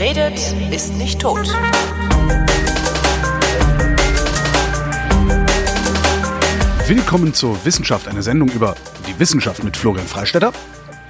Wer redet, ist nicht tot. Willkommen zur Wissenschaft, eine Sendung über die Wissenschaft mit Florian Freistetter.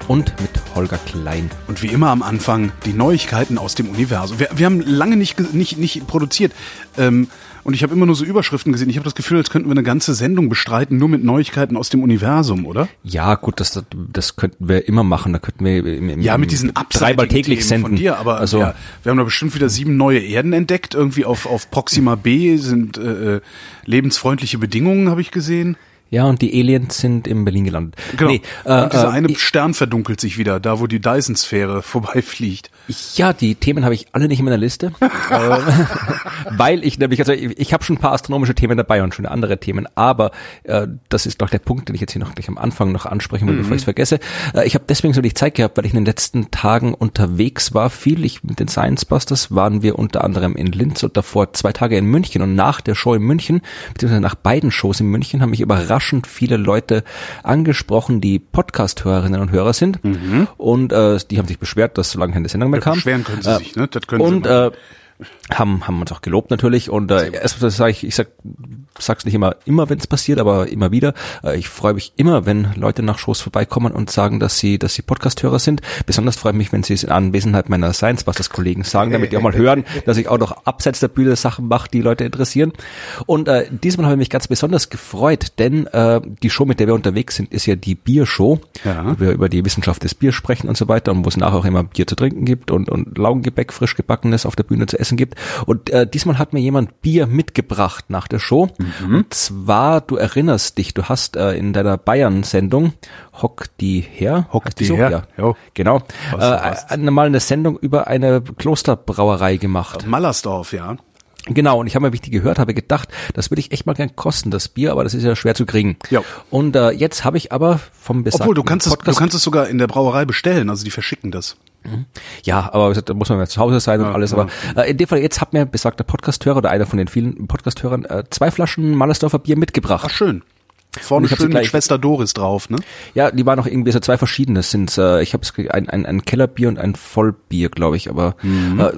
Und mit Holger Klein. Und wie immer am Anfang die Neuigkeiten aus dem Universum. Wir, wir haben lange nicht, nicht, nicht produziert. Ähm, und ich habe immer nur so Überschriften gesehen. Ich habe das Gefühl, als könnten wir eine ganze Sendung bestreiten, nur mit Neuigkeiten aus dem Universum, oder? Ja, gut, das, das könnten wir immer machen. Da könnten wir im, im, ja mit diesen dreimal täglich senden. Von dir, aber also, ja, wir haben da bestimmt wieder sieben neue Erden entdeckt. Irgendwie auf, auf Proxima B sind äh, äh lebensfreundliche Bedingungen, habe ich gesehen. Ja, und die Aliens sind in Berlin gelandet. Genau. Nee, äh, und dieser äh, eine Stern verdunkelt sich wieder, da wo die Dyson-Sphäre vorbeifliegt. Ja, die Themen habe ich alle nicht in meiner Liste, äh, weil ich nämlich, also ich, ich habe schon ein paar astronomische Themen dabei und schon andere Themen, aber äh, das ist doch der Punkt, den ich jetzt hier noch gleich am Anfang noch ansprechen will, mhm. bevor ich es vergesse. Äh, ich habe deswegen so die Zeit gehabt, weil ich in den letzten Tagen unterwegs war, viel. Ich mit den Science Busters waren wir unter anderem in Linz und davor zwei Tage in München und nach der Show in München, beziehungsweise nach beiden Shows in München, haben mich überrascht überraschend viele Leute angesprochen, die Podcast-Hörerinnen und Hörer sind. Mhm. Und äh, die haben sich beschwert, dass so lange keine Sendung mehr kam. Beschweren können sie äh, sich, ne? Das können und, sie äh, haben haben uns auch gelobt natürlich. Und äh, erstmal sage ich ich sag sag's nicht immer immer wenn es passiert aber immer wieder. Äh, ich freue mich immer wenn Leute nach Shows vorbeikommen und sagen dass sie dass sie Podcasthörer sind. Besonders freue ich mich wenn sie es in Anwesenheit meiner Science Busters Kollegen sagen damit die auch mal hören dass ich auch noch abseits der Bühne Sachen mache die Leute interessieren. Und äh, diesmal habe ich mich ganz besonders gefreut denn äh, die Show mit der wir unterwegs sind ist ja die Biershow ja. wo wir über die Wissenschaft des Biers sprechen und so weiter und wo es nachher auch immer Bier zu trinken gibt und und Laugengebäck frisch gebackenes auf der Bühne zu essen Essen gibt. Und äh, diesmal hat mir jemand Bier mitgebracht nach der Show. Mhm. Und zwar, du erinnerst dich, du hast äh, in deiner Bayern-Sendung Hock die her. Hock die so? her. Ja. Genau. Was, äh, mal eine Sendung über eine Klosterbrauerei gemacht. Mallersdorf, ja. Genau, und ich habe mal, wie ich die gehört habe, gedacht, das würde ich echt mal gern kosten, das Bier, aber das ist ja schwer zu kriegen. Ja. Und äh, jetzt habe ich aber vom besagten Obwohl, du kannst, es, du kannst es sogar in der Brauerei bestellen, also die verschicken das. Mhm. Ja, aber da muss man ja zu Hause sein und ja, alles. Aber äh, in dem Fall, jetzt hat mir besagter Podcasthörer oder einer von den vielen Podcasthörern äh, zwei Flaschen Mallersdorfer Bier mitgebracht. Ach, schön. Vorne schön mit Schwester Doris drauf, ne? Ja, die waren noch irgendwie so zwei verschiedene. Sind äh, ich habe ein, ein, ein Kellerbier und ein Vollbier, glaube ich. Aber mhm. äh,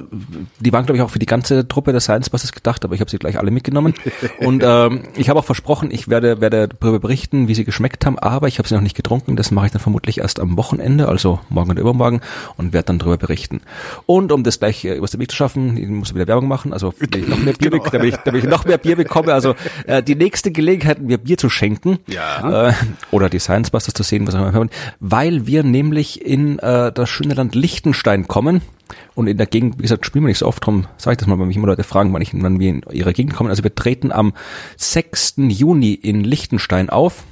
die waren, glaube ich, auch für die ganze Truppe der Science Busters gedacht. Aber ich habe sie gleich alle mitgenommen. und ähm, ich habe auch versprochen, ich werde werde darüber berichten, wie sie geschmeckt haben. Aber ich habe sie noch nicht getrunken. Das mache ich dann vermutlich erst am Wochenende, also morgen oder übermorgen, und werde dann darüber berichten. Und um das gleich äh, was der Weg zu schaffen, ich muss wieder Werbung machen. Also wenn ich noch mehr Bier, genau. damit, ich, damit ich noch mehr Bier bekomme. Also äh, die nächste Gelegenheit, mir Bier zu schenken denken. Ja. Äh, oder die Science Busters zu sehen, was auch immer. Weil wir nämlich in äh, das schöne Land Liechtenstein kommen. Und in der Gegend, wie gesagt, spielen wir nicht so oft drum, sage ich das mal, wenn mich immer Leute fragen, wann, ich, wann wir in ihre Gegend kommen. Also wir treten am 6. Juni in Liechtenstein auf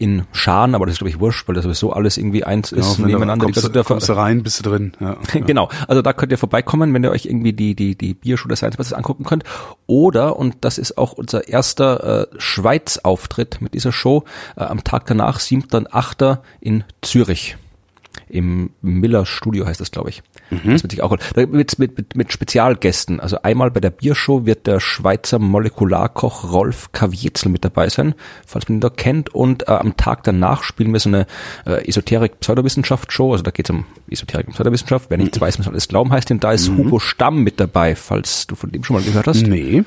in Scharen, aber das ist glaube ich wurscht, weil das sowieso alles irgendwie eins ist genau, nebeneinander. Kommst, du, kommst du rein, bist du drin. Ja, genau, also da könnt ihr vorbeikommen, wenn ihr euch irgendwie die die die Bierschule Science was angucken könnt. Oder und das ist auch unser erster äh, Schweiz-Auftritt mit dieser Show äh, am Tag danach, 7.8. in Zürich im Miller Studio heißt das, glaube ich. Mhm. Das wird sich auch mit, mit, mit, mit Spezialgästen. Also einmal bei der Biershow wird der Schweizer Molekularkoch Rolf Kavietzel mit dabei sein, falls man ihn da kennt. Und äh, am Tag danach spielen wir so eine äh, Esoterik-Pseudowissenschaft-Show. Also da geht es um Esoterik und Pseudowissenschaft. Wer nichts mhm. weiß, muss alles glauben heißt. Und da ist mhm. Hugo Stamm mit dabei, falls du von dem schon mal gehört hast. Nee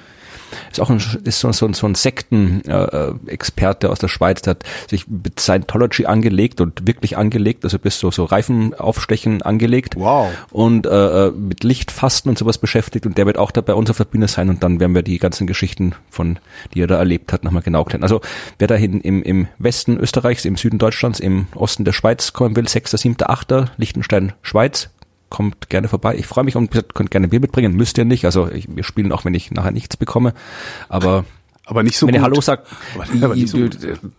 ist auch ein, ist so, so, so ein Sekten-Experte äh, aus der Schweiz, der hat sich mit Scientology angelegt und wirklich angelegt, also bis so, so Reifenaufstechen angelegt. Wow. Und äh, äh, mit Lichtfasten und sowas beschäftigt und der wird auch da bei uns auf der Bühne sein und dann werden wir die ganzen Geschichten von, die er da erlebt hat, nochmal genau klären. Also wer da hin im, im Westen Österreichs, im Süden Deutschlands, im Osten der Schweiz kommen will, 6., 7., 8., Liechtenstein, Schweiz, kommt gerne vorbei. Ich freue mich und könnt gerne Bier mitbringen, müsst ihr nicht. Also ich, wir spielen auch, wenn ich nachher nichts bekomme. Aber aber nicht so Wenn gut. ihr Hallo sagt, aber nicht so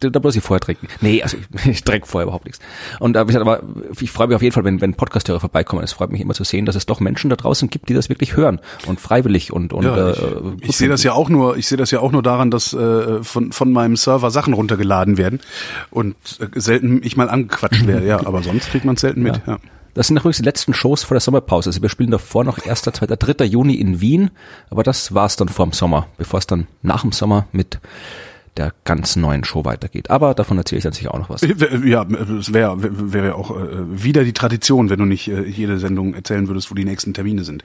da muss ich vorher trinken. Nee, also ich, ich trinke vorher überhaupt nichts. Und äh, wie gesagt, aber ich freue mich auf jeden Fall, wenn, wenn Podcasthörer vorbeikommen. Es freut mich immer zu sehen, dass es doch Menschen da draußen gibt, die das wirklich hören und freiwillig und und ja, ich, äh, ich sehe das ja auch nur, ich sehe das ja auch nur daran, dass äh, von von meinem Server Sachen runtergeladen werden und äh, selten ich mal angequatscht werde. Ja, aber sonst kriegt man selten mit. Ja. ja. Das sind übrigens die letzten Shows vor der Sommerpause. Also wir spielen davor noch 1., 2., 3. Juni in Wien, aber das war's dann vor dem Sommer, bevor es dann nach dem Sommer mit der ganz neuen Show weitergeht. Aber davon erzähle ich dann sicher auch noch was. Ja, es wäre wär auch äh, wieder die Tradition, wenn du nicht äh, jede Sendung erzählen würdest, wo die nächsten Termine sind.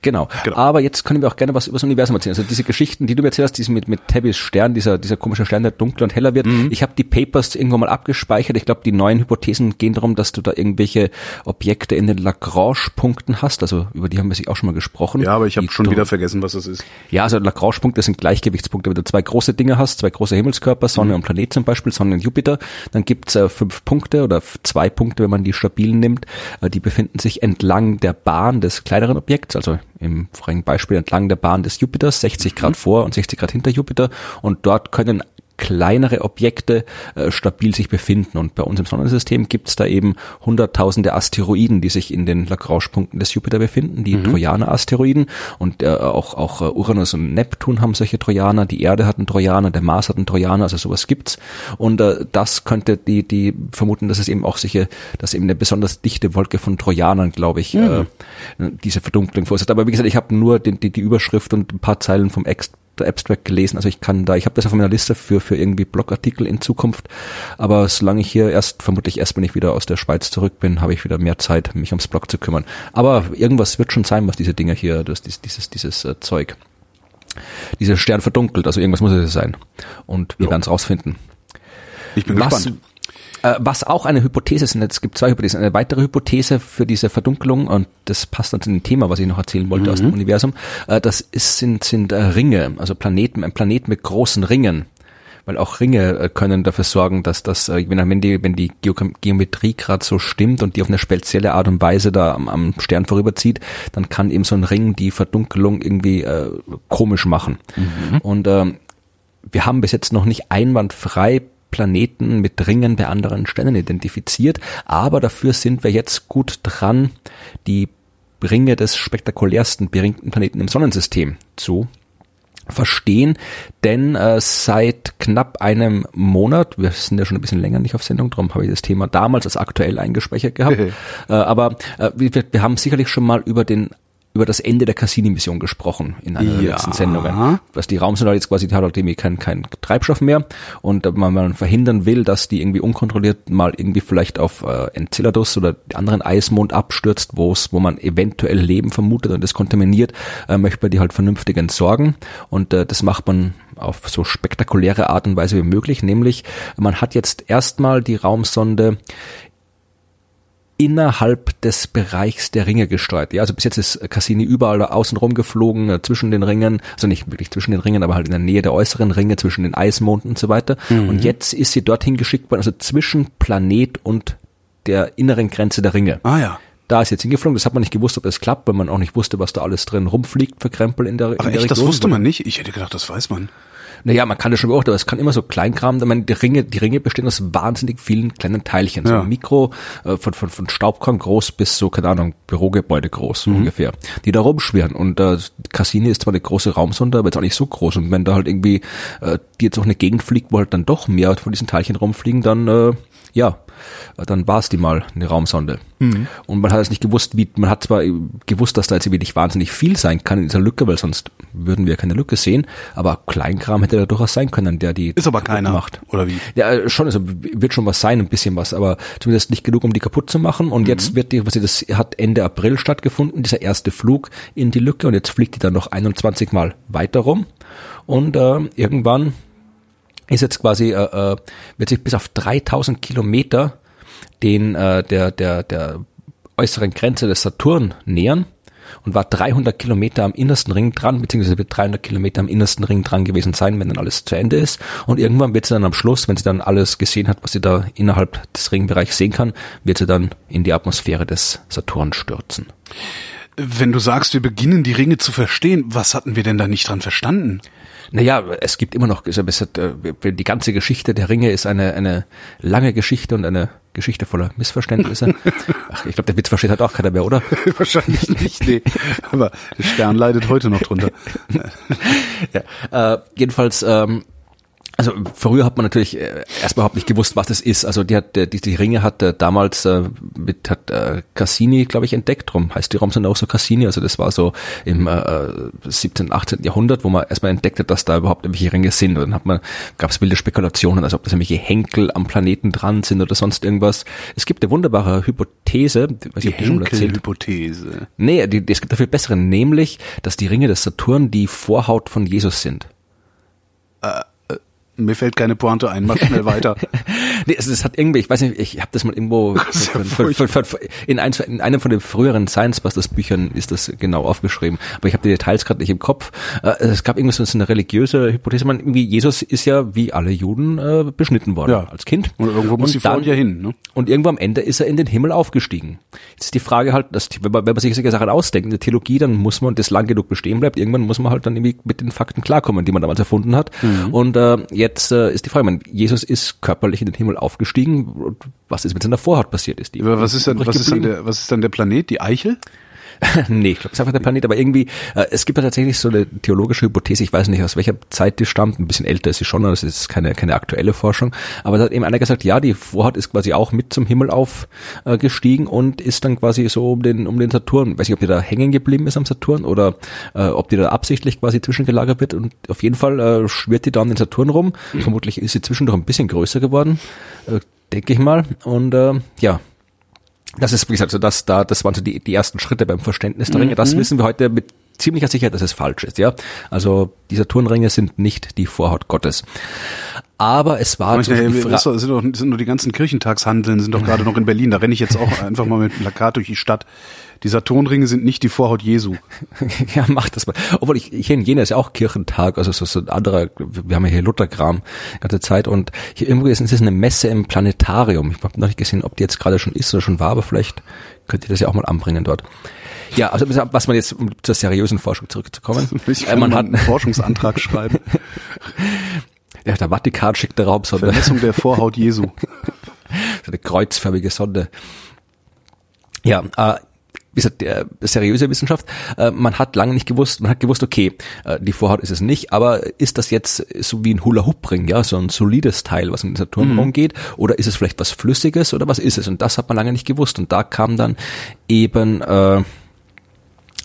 Genau. genau. Aber jetzt können wir auch gerne was über das Universum erzählen. Also diese Geschichten, die du mir erzählt hast, diese mit, mit Tabby's Stern, dieser, dieser komische Stern, der dunkler und heller wird. Mhm. Ich habe die Papers irgendwann mal abgespeichert. Ich glaube, die neuen Hypothesen gehen darum, dass du da irgendwelche Objekte in den Lagrange-Punkten hast. Also über die haben wir sich auch schon mal gesprochen. Ja, aber ich habe schon wieder vergessen, was das ist. Ja, also Lagrange-Punkte sind Gleichgewichtspunkte. Wenn du zwei große Dinge hast, zwei große Himmelskörper, Sonne mhm. und Planet zum Beispiel, Sonne und Jupiter, dann gibt's äh, fünf Punkte oder zwei Punkte, wenn man die stabilen nimmt. Äh, die befinden sich entlang der Bahn des kleineren Objekts, also im vorigen Beispiel entlang der Bahn des Jupiters, 60 Grad mhm. vor und 60 Grad hinter Jupiter. Und dort können kleinere Objekte äh, stabil sich befinden. Und bei uns im Sonnensystem gibt es da eben hunderttausende Asteroiden, die sich in den Lagrange-Punkten des Jupiter befinden, die mhm. Trojaner-Asteroiden. Und äh, auch, auch uh, Uranus und Neptun haben solche Trojaner, die Erde hat einen Trojaner, der Mars hat einen Trojaner, also sowas gibt's. Und äh, das könnte die, die vermuten, dass es eben auch sicher, dass eben eine besonders dichte Wolke von Trojanern, glaube ich, mhm. äh, diese Verdunklung verursacht. Aber wie gesagt, ich habe nur die, die, die Überschrift und ein paar Zeilen vom Ex Abstract gelesen. Also ich kann da, ich habe das auf meiner Liste für, für irgendwie Blogartikel in Zukunft. Aber solange ich hier erst, vermutlich erst, wenn ich wieder aus der Schweiz zurück bin, habe ich wieder mehr Zeit, mich ums Blog zu kümmern. Aber irgendwas wird schon sein, was diese Dinger hier, das, dieses, dieses, dieses äh, Zeug, dieser Stern verdunkelt. Also irgendwas muss es sein. Und wir werden es rausfinden. Ich bin was, gespannt. Äh, was auch eine Hypothese ist, es gibt zwei Hypothesen. Eine weitere Hypothese für diese Verdunkelung, und das passt dann zu dem Thema, was ich noch erzählen wollte mhm. aus dem Universum, äh, das ist, sind, sind äh, Ringe, also Planeten, ein Planet mit großen Ringen weil auch Ringe können dafür sorgen, dass das, wenn die, wenn die Geometrie gerade so stimmt und die auf eine spezielle Art und Weise da am, am Stern vorüberzieht, dann kann eben so ein Ring die Verdunkelung irgendwie äh, komisch machen. Mhm. Und äh, wir haben bis jetzt noch nicht einwandfrei Planeten mit Ringen bei anderen Sternen identifiziert, aber dafür sind wir jetzt gut dran, die Ringe des spektakulärsten beringten Planeten im Sonnensystem zu verstehen, denn äh, seit knapp einem Monat, wir sind ja schon ein bisschen länger nicht auf Sendung, darum habe ich das Thema damals als aktuell eingespeichert gehabt, äh, aber äh, wir, wir haben sicherlich schon mal über den über das Ende der Cassini-Mission gesprochen in einer ja. der letzten Sendungen. Was die Raumsonde jetzt quasi, die hat halt irgendwie keinen kein Treibstoff mehr und man, man verhindern will, dass die irgendwie unkontrolliert mal irgendwie vielleicht auf äh, Enceladus oder anderen Eismond abstürzt, wo es, wo man eventuell Leben vermutet und das kontaminiert, äh, möchte man die halt vernünftig entsorgen und äh, das macht man auf so spektakuläre Art und Weise wie möglich, nämlich man hat jetzt erstmal die Raumsonde innerhalb des Bereichs der Ringe gesteuert. Ja, also bis jetzt ist Cassini überall außen rum geflogen, äh, zwischen den Ringen, also nicht wirklich zwischen den Ringen, aber halt in der Nähe der äußeren Ringe, zwischen den Eismonden und so weiter. Mhm. Und jetzt ist sie dorthin geschickt worden, also zwischen Planet und der inneren Grenze der Ringe. Ah ja. Da ist jetzt hingeflogen, das hat man nicht gewusst, ob das klappt, weil man auch nicht wusste, was da alles drin rumfliegt für Krempel in der, Ach, in der echt, Region. das wusste man nicht? Ich hätte gedacht, das weiß man. Naja, man kann das schon beobachten, aber es kann immer so Kleinkram, meine, die Ringe, die Ringe bestehen aus wahnsinnig vielen kleinen Teilchen, ja. so Mikro, äh, von, von, von Staubkorn groß bis so, keine Ahnung, Bürogebäude groß, mhm. ungefähr, die da rumschwirren und äh, Cassini ist zwar eine große Raumsonde, aber jetzt auch nicht so groß und wenn da halt irgendwie äh, die jetzt auch eine Gegend fliegt, wo halt dann doch mehr von diesen Teilchen rumfliegen, dann äh, ja, dann war es die mal, eine Raumsonde. Mhm. Und man hat es nicht gewusst, wie, man hat zwar gewusst, dass da jetzt wirklich wahnsinnig viel sein kann in dieser Lücke, weil sonst würden wir keine Lücke sehen, aber Kleinkram hätte da durchaus sein können, der die ist aber keiner macht oder wie? Ja, äh, schon, also wird schon was sein, ein bisschen was, aber zumindest nicht genug, um die kaputt zu machen. Und mhm. jetzt wird die, was sie das hat Ende April stattgefunden, dieser erste Flug in die Lücke und jetzt fliegt die dann noch 21 Mal weiter rum und äh, irgendwann ist jetzt quasi, äh, äh, wird sich bis auf 3000 Kilometer den, äh, der, der, der äußeren Grenze des Saturn nähern und war 300 Kilometer am innersten Ring dran, beziehungsweise wird 300 Kilometer am innersten Ring dran gewesen sein, wenn dann alles zu Ende ist. Und irgendwann wird sie dann am Schluss, wenn sie dann alles gesehen hat, was sie da innerhalb des Ringbereichs sehen kann, wird sie dann in die Atmosphäre des Saturn stürzen. Wenn du sagst, wir beginnen die Ringe zu verstehen, was hatten wir denn da nicht dran verstanden? Naja, es gibt immer noch, äh, die ganze Geschichte der Ringe ist eine, eine lange Geschichte und eine Geschichte voller Missverständnisse. Ach, ich glaube, der Witz versteht halt auch keiner mehr, oder? Wahrscheinlich nicht, nee. Aber der Stern leidet heute noch drunter. ja, äh, jedenfalls, ähm, Also früher hat man natürlich äh, erst überhaupt nicht gewusst, was das ist. Also die hat die, die Ringe hat äh, damals äh, mit hat äh, Cassini, glaube ich, entdeckt. Drum heißt die Rom sind auch so Cassini. Also das war so im äh, 17., 18. Jahrhundert, wo man erstmal entdeckt hat, dass da überhaupt irgendwelche Ringe sind. Und dann hat man gab es wilde Spekulationen, als ob das irgendwelche Henkel am Planeten dran sind oder sonst irgendwas. Es gibt eine wunderbare Hypothese, weiß die Henkel-Hypothese. Nee, die, die, es gibt dafür bessere, nämlich, dass die Ringe des Saturn die Vorhaut von Jesus sind. Äh mir fällt keine Pointe ein, mach schnell weiter. nee, es, es, hat irgendwie, ich weiß nicht, ich habe das mal irgendwo in, ein, in, einem von den früheren Science Busters Büchern ist das genau aufgeschrieben, aber ich habe die Details gerade nicht im Kopf. Äh, es gab irgendwie so eine religiöse Hypothese, man irgendwie Jesus ist ja wie alle Juden äh, beschnitten worden ja. als Kind. Und irgendwo muss die Frau ja hin, ne? Und irgendwo am Ende ist er in den Himmel aufgestiegen. Jetzt ist die Frage halt, dass, wenn, man, wenn man sich solche Sachen ausdenkt, in der Theologie, dann muss man das lang genug bestehen bleibt, irgendwann muss man halt dann irgendwie mit den Fakten klarkommen, die man damals erfunden hat. Mhm. Und äh, jetzt äh, ist die Frage, man, Jesus ist körperlich in den Himmel aufgestiegen. Was ist mit seiner Vorhaut passiert? Ist die was ist, dann, was, ist dann der, was ist dann der Planet? Die Eichel? nee, ich glaube, es ist einfach der Planet, aber irgendwie, äh, es gibt ja tatsächlich so eine theologische Hypothese, ich weiß nicht, aus welcher Zeit die stammt, ein bisschen älter ist sie schon, das ist keine, keine aktuelle Forschung, aber da hat eben einer gesagt, ja, die Vorhaut ist quasi auch mit zum Himmel aufgestiegen äh, und ist dann quasi so um den, um den Saturn, weiß nicht, ob die da hängen geblieben ist am Saturn oder äh, ob die da absichtlich quasi zwischengelagert wird und auf jeden Fall äh, schwirrt die da um den Saturn rum, vermutlich ist sie zwischendurch ein bisschen größer geworden, äh, denke ich mal und äh, ja, das ist, wie gesagt, so das da, das waren so die, die ersten Schritte beim Verständnis der Ringe. Das mhm. wissen wir heute mit ziemlicher Sicherheit, dass es falsch ist, ja. Also diese Turnringe sind nicht die Vorhaut Gottes. Aber es war so die das sind, doch, sind nur die ganzen Kirchentagshandeln, sind doch gerade noch in Berlin. Da renne ich jetzt auch einfach mal mit Plakat durch die Stadt. Die Saturnringe sind nicht die Vorhaut Jesu. ja, mach das mal. Obwohl ich hier in Jena ist ja auch Kirchentag, also so, so ein anderer, wir haben ja hier Lutherkram ganze Zeit und hier irgendwo ist es eine Messe im Planetarium. Ich habe noch nicht gesehen, ob die jetzt gerade schon ist oder schon war, aber vielleicht könnt ihr das ja auch mal anbringen dort. Ja, also was man jetzt, um zur seriösen Forschung zurückzukommen. Ich kann äh, man hat einen Forschungsantrag schreiben. Ja, der Vatikan schickt eine Raumsonde. Vermessung der Vorhaut Jesu. so eine kreuzförmige Sonde. Ja, äh, wie gesagt, der, seriöse Wissenschaft, äh, man hat lange nicht gewusst, man hat gewusst, okay, äh, die Vorhaut ist es nicht, aber ist das jetzt so wie ein Hula-Hoop-Ring, ja, so ein solides Teil, was in den Saturn mhm. geht, oder ist es vielleicht was Flüssiges, oder was ist es? Und das hat man lange nicht gewusst. Und da kam dann eben, äh,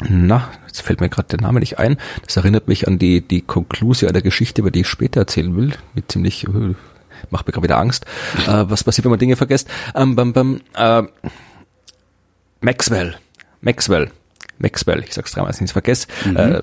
na, jetzt fällt mir gerade der Name nicht ein. Das erinnert mich an die, die Konklusion der Geschichte, über die ich später erzählen will, mit ziemlich, äh, macht mir gerade wieder Angst. Äh, was passiert, wenn man Dinge vergisst? Ähm, beim, beim, äh, Maxwell Maxwell. Maxwell, ich sag's dreimal, dass ich nicht vergesse, mhm. äh,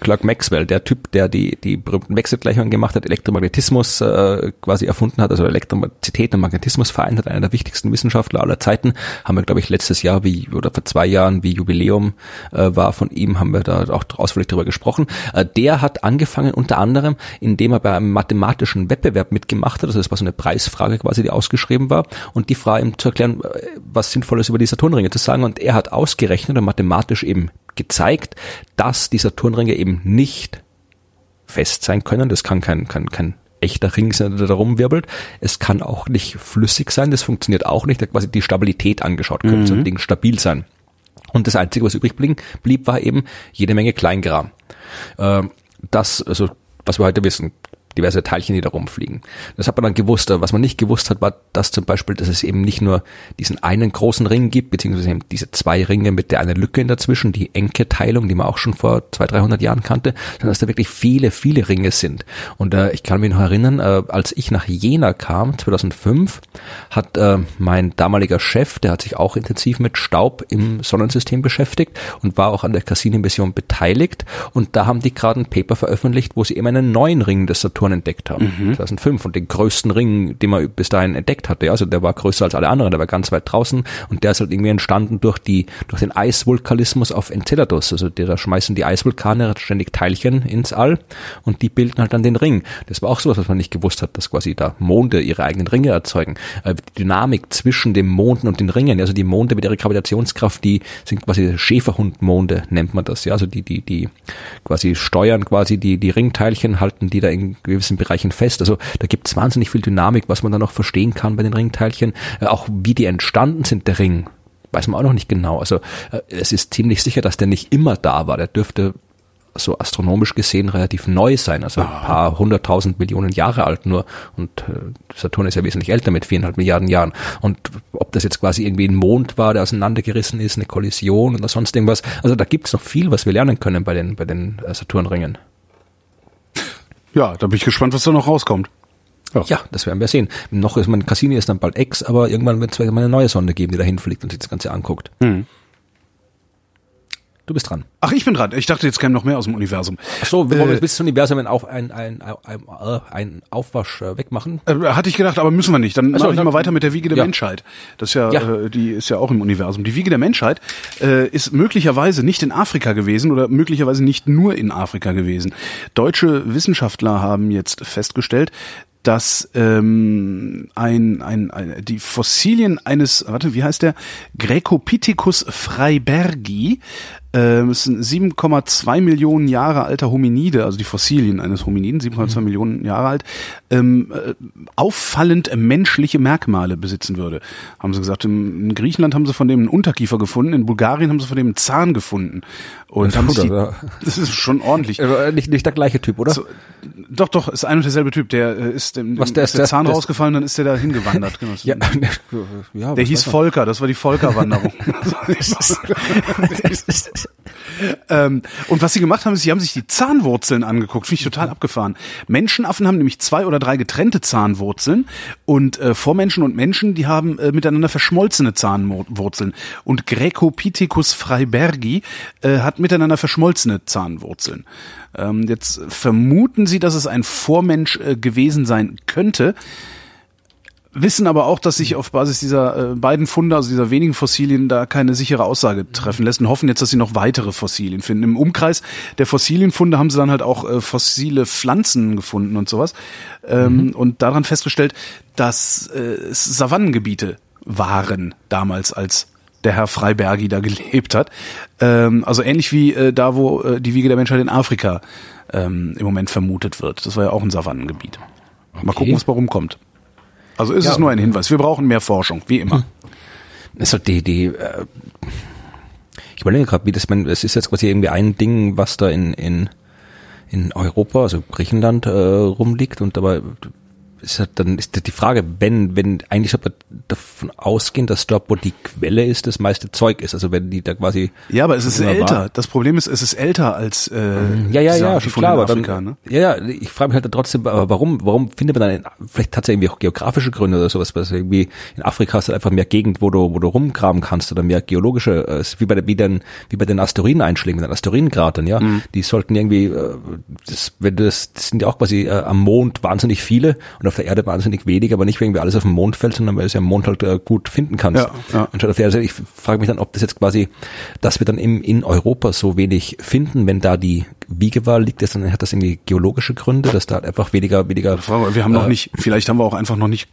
Clark Maxwell, der Typ, der die, die berühmten Wechselgleichungen gemacht hat, Elektromagnetismus äh, quasi erfunden hat, also Elektrizität und Magnetismus vereint hat, einer der wichtigsten Wissenschaftler aller Zeiten, haben wir, glaube ich, letztes Jahr wie oder vor zwei Jahren, wie Jubiläum äh, war von ihm, haben wir da auch ausführlich drüber gesprochen. Äh, der hat angefangen unter anderem, indem er bei einem mathematischen Wettbewerb mitgemacht hat, also das war so eine Preisfrage quasi, die ausgeschrieben war, und die Frage ihm zu erklären, äh, was Sinnvolles über die Saturnringe zu sagen, und er hat ausgerechnet und mathematisch eben gezeigt, dass die Saturnringe eben nicht fest sein können. Das kann kein, kein, kein echter Ring sein, der da rumwirbelt. Es kann auch nicht flüssig sein, das funktioniert auch nicht. Hat quasi die Stabilität angeschaut, könnte mhm. so ein Ding stabil sein. Und das Einzige, was übrig blieb, blieb war eben jede Menge Kleingram. Äh, das, also was wir heute wissen, diverse Teilchen, die da rumfliegen. Das hat man dann gewusst. Was man nicht gewusst hat, war, dass zum Beispiel, dass es eben nicht nur diesen einen großen Ring gibt, beziehungsweise eben diese zwei Ringe mit der einen Lücke in dazwischen, die Enke-Teilung, die man auch schon vor zwei, 300 Jahren kannte, sondern dass da wirklich viele, viele Ringe sind. Und äh, ich kann mich noch erinnern, äh, als ich nach Jena kam, 2005, hat äh, mein damaliger Chef, der hat sich auch intensiv mit Staub im Sonnensystem beschäftigt und war auch an der Cassini-Mission beteiligt. Und da haben die gerade ein Paper veröffentlicht, wo sie eben einen neuen Ring des Saturn Saturn entdeckt haben. Mhm. 2005 und den größten Ring, den man bis dahin entdeckt hatte. Also der war größer als alle anderen, der war ganz weit draußen und der ist halt irgendwie entstanden durch die durch den Eisvulkanismus auf Enceladus. Also der, da schmeißen die Eisvulkane ständig Teilchen ins All und die bilden halt dann den Ring. Das war auch sowas, was man nicht gewusst hat, dass quasi da Monde ihre eigenen Ringe erzeugen. Äh, die Dynamik zwischen dem Monden und den Ringen, also die Monde mit ihrer Gravitationskraft, die sind quasi Schäferhundmonde, nennt man das. Ja, also die die die quasi steuern quasi die die Ringteilchen, halten die da in gewissen Bereichen fest. Also da gibt es wahnsinnig viel Dynamik, was man da noch verstehen kann bei den Ringteilchen. Äh, auch wie die entstanden sind, der Ring, weiß man auch noch nicht genau. Also äh, es ist ziemlich sicher, dass der nicht immer da war. Der dürfte so astronomisch gesehen relativ neu sein, also ein paar hunderttausend Millionen Jahre alt nur. Und äh, Saturn ist ja wesentlich älter mit viereinhalb Milliarden Jahren. Und ob das jetzt quasi irgendwie ein Mond war, der auseinandergerissen ist, eine Kollision oder sonst irgendwas. Also da gibt's noch viel, was wir lernen können bei den, bei den Saturnringen. Ja, da bin ich gespannt, was da noch rauskommt. Ja, das werden wir sehen. Noch ist mein Cassini ist dann bald X, aber irgendwann wird es mal eine neue Sonde geben, die da hinfliegt und sich das Ganze anguckt. Mhm. Du bist dran. Ach, ich bin dran. Ich dachte, jetzt käme noch mehr aus dem Universum. Ach so, wir wollen Äh, bis zum Universum ein, Auf, ein, ein, ein, ein, ein Aufwasch äh, wegmachen. Äh, hatte ich gedacht, aber müssen wir nicht. Dann so, mache ich dann- mal weiter mit der Wiege der Ja. Menschheit. Das ist ja, Ja. Äh, die ist ja auch im Universum. Die Wiege der Menschheit äh, ist möglicherweise nicht in Afrika gewesen oder möglicherweise nicht nur in Afrika gewesen. Deutsche Wissenschaftler haben jetzt festgestellt, dass ähm, ein, ein, ein die Fossilien eines, warte, wie heißt der? Grecopithecus freibergi, ähm, es sind 7,2 Millionen Jahre alter Hominide, also die Fossilien eines Hominiden, 7,2 Millionen Jahre alt, ähm, äh, auffallend menschliche Merkmale besitzen würde. Haben sie gesagt, im, in Griechenland haben sie von dem einen Unterkiefer gefunden, in Bulgarien haben sie von dem einen Zahn gefunden. Und haben sich die, also- das ist schon ordentlich. Nicht, nicht der gleiche Typ, oder? So, doch, doch, ist ein und derselbe Typ. Der äh, ist, dem, Was, der ist der der- Zahn der rausgefallen, dann ist der da hingewandert. Genau. ja, ja, Der hieß Volker, das war die Volkerwanderung. ähm, und was sie gemacht haben, ist, sie haben sich die Zahnwurzeln angeguckt. Finde ich total abgefahren. Menschenaffen haben nämlich zwei oder drei getrennte Zahnwurzeln und äh, Vormenschen und Menschen, die haben äh, miteinander verschmolzene Zahnwurzeln. Und Grecopithecus freibergi äh, hat miteinander verschmolzene Zahnwurzeln. Ähm, jetzt vermuten sie, dass es ein Vormensch äh, gewesen sein könnte wissen aber auch, dass sich auf Basis dieser äh, beiden Funde, also dieser wenigen Fossilien, da keine sichere Aussage treffen lässt und hoffen jetzt, dass sie noch weitere Fossilien finden. Im Umkreis der Fossilienfunde haben sie dann halt auch äh, fossile Pflanzen gefunden und sowas ähm, und daran festgestellt, dass äh, es Savannengebiete waren damals, als der Herr Freibergi da gelebt hat. Ähm, also ähnlich wie äh, da, wo äh, die Wiege der Menschheit in Afrika ähm, im Moment vermutet wird. Das war ja auch ein Savannengebiet. Mal gucken, was bei rumkommt. Also ist Ja. es nur ein Hinweis. Wir brauchen mehr Forschung, wie immer. Also die, die, äh, ich überlege gerade, wie das, man, es ist jetzt quasi irgendwie ein Ding, was da in, in, in Europa, also Griechenland, äh, rumliegt und dabei ist halt dann ist die Frage, wenn, wenn eigentlich sollte man davon ausgehen, dass dort, wo die Quelle ist, das meiste Zeug ist. Also wenn die da quasi Ja, aber es ist älter. Das Problem ist, es ist älter als äh, Ja, ja, ja, Art schon klar, aber Afrika, dann, ne? ja, ja, ich frage mich halt trotzdem, aber warum, warum findet man dann, in, vielleicht hat es ja irgendwie auch geografische Gründe oder sowas, was irgendwie in Afrika hast du einfach mehr Gegend, wo du, wo du rumgraben kannst oder mehr geologische, äh, ist wie bei, der, wie, den, wie bei den Asteroideneinschlägen, den Asteroidenkratern, ja, Mhm. die sollten irgendwie, äh, das, wenn das, das sind ja auch quasi äh, am Mond wahnsinnig viele und auf der Erde wahnsinnig wenig, aber nicht, weil irgendwie alles auf dem Mond fällt, sondern weil du es ja am Mond halt äh, gut finden kannst. Ja, ja. Anstatt auf der Erde, ich frage mich dann, ob das jetzt quasi, dass wir dann im, in Europa so wenig finden, wenn da die Wiege war, liegt das dann, hat das irgendwie geologische Gründe, dass da halt einfach weniger, weniger. Wir haben noch äh, nicht, vielleicht haben wir auch einfach noch nicht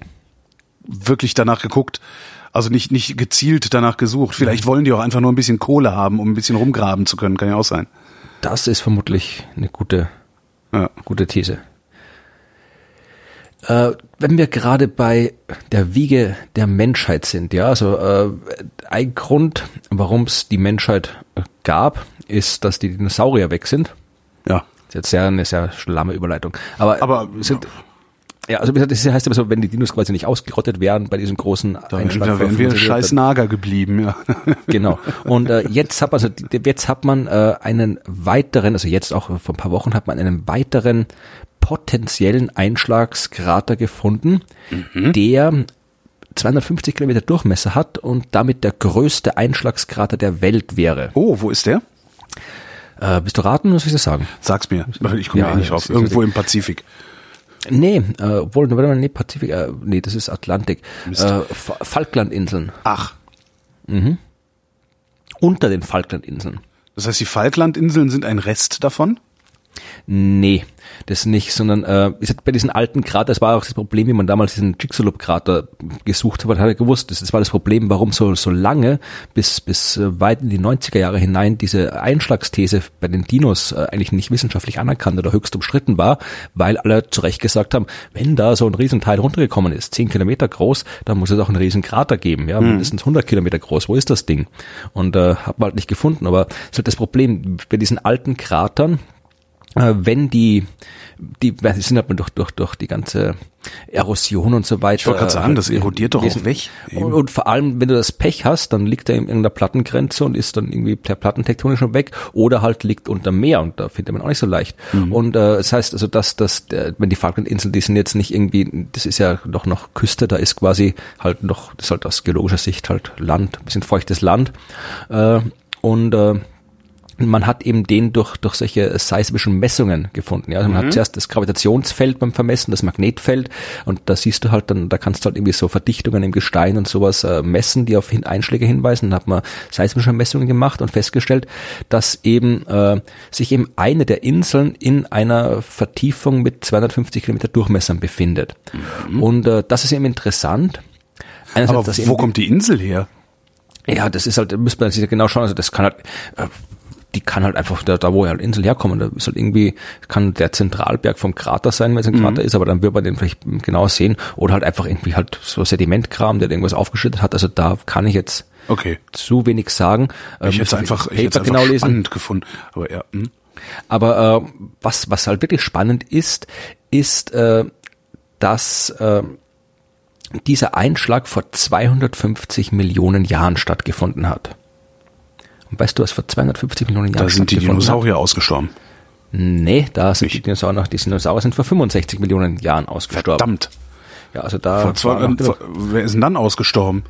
wirklich danach geguckt. Also nicht, nicht gezielt danach gesucht. Vielleicht wollen die auch einfach nur ein bisschen Kohle haben, um ein bisschen rumgraben zu können. Kann ja auch sein. Das ist vermutlich eine gute, Ja. gute These. Äh, wenn wir gerade bei der Wiege der Menschheit sind, ja, also äh, ein Grund, warum es die Menschheit gab, ist, dass die Dinosaurier weg sind. Ja. Das ist jetzt sehr eine sehr schlamme Überleitung. Aber, Aber- sind, ja, also das heißt aber so, wenn die Dinos quasi nicht ausgerottet wären bei diesem großen Da, Einschlag da wären wir 50 scheiß Nager geblieben, ja. Genau. Und äh, jetzt hat man also jetzt hat man äh, einen weiteren, also jetzt auch vor ein paar Wochen hat man einen weiteren potenziellen Einschlagskrater gefunden, der 250 Kilometer Durchmesser hat und damit der größte Einschlagskrater der Welt wäre. Oh, wo ist der? Äh, bist du raten, was soll ich das sagen? Sag's mir. Ich komme Ja, eh nicht drauf. ist- Irgendwo im Pazifik. Nee, äh, obwohl, warte mal, nee, Pazifik, äh, nee, das ist Atlantik. Äh, Fa- Falklandinseln. Ach. Unter den Falklandinseln. Das heißt, die Falklandinseln sind ein Rest davon? Nee, das nicht, sondern äh, bei diesen alten Krater, das war auch das Problem, wie man damals diesen Chicxulub-Krater gesucht hat, hat er gewusst, das, das war das Problem, warum so, so lange, bis, bis äh, weit in die 90er Jahre hinein, diese Einschlagsthese bei den Dinos äh, eigentlich nicht wissenschaftlich anerkannt oder höchst umstritten war, weil alle zu Recht gesagt haben, wenn da so ein Riesenteil runtergekommen ist, 10 Kilometer groß, dann muss es auch einen riesen Krater geben, ja, mhm. mindestens 100 Kilometer groß, wo ist das Ding? Und äh, hat man halt nicht gefunden, aber das ist halt das Problem, bei diesen alten Kratern, wenn die, die, die sind halt durch, durch, durch die ganze Erosion und so weiter. Ich wollte gerade sagen, das erodiert doch auch weg. Und, und, vor allem, wenn du das Pech hast, dann liegt er in irgendeiner Plattengrenze und ist dann irgendwie per Plattentektonik schon weg oder halt liegt unter Meer und da findet man auch nicht so leicht. Mhm. Und äh, das heißt also, dass das, wenn die Falklandinseln, die sind jetzt nicht irgendwie, das ist ja doch noch Küste, da ist quasi halt noch, das ist halt aus geologischer Sicht halt Land, ein bisschen feuchtes Land. Äh, und äh, man hat eben den durch, durch solche seismischen Messungen gefunden. Ja? Also man mhm. hat zuerst das Gravitationsfeld beim Vermessen, das Magnetfeld und da siehst du halt dann, da kannst du halt irgendwie so Verdichtungen im Gestein und sowas äh, messen, die auf Einschläge hinweisen. Dann hat man seismische Messungen gemacht und festgestellt, dass eben äh, sich eben eine der Inseln in einer Vertiefung mit 250 Kilometer Durchmessern befindet. Mhm. Und äh, das ist eben interessant. Einerseits, Aber wo kommt die Insel her? Ja, das ist halt, müsste man sich genau schauen. Also das kann halt, äh, die kann halt einfach da, da wo er halt Insel herkommen, da ist halt irgendwie, kann der Zentralberg vom Krater sein, wenn es ein mhm. Krater ist, aber dann wird man den vielleicht genau sehen oder halt einfach irgendwie halt so Sedimentkram, der irgendwas aufgeschüttet hat, also da kann ich jetzt okay. zu wenig sagen. Ich ähm, hätte einfach, ich hätte genau lesen. spannend gefunden, aber ja. Hm. Aber äh, was, was halt wirklich spannend ist, ist, äh, dass äh, dieser Einschlag vor 250 Millionen Jahren stattgefunden hat. Und weißt du, was vor 250 Millionen Jahren Da sind die Dinosaurier hat? ausgestorben. Nee, da sind Nicht. die Dinosaurier noch, die Dinosaurier sind vor 65 Millionen Jahren ausgestorben. Verdammt. Ja, also da. Vor zwei, äh, vor, wer ist denn dann ausgestorben?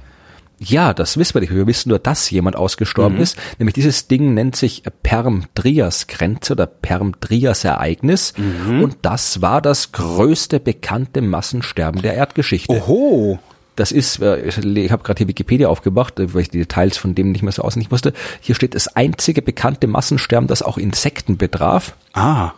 Ja, das wissen wir nicht. Wir wissen nur, dass jemand ausgestorben mhm. ist. Nämlich dieses Ding nennt sich Perm-Drias-Grenze oder Perm-Drias-Ereignis. Mhm. Und das war das größte bekannte Massensterben der Erdgeschichte. Oho. Das ist, äh, ich habe gerade hier Wikipedia aufgemacht, äh, weil ich die Details von dem nicht mehr so auswendig wusste. Hier steht das einzige bekannte Massensterben, das auch Insekten betraf. Ah.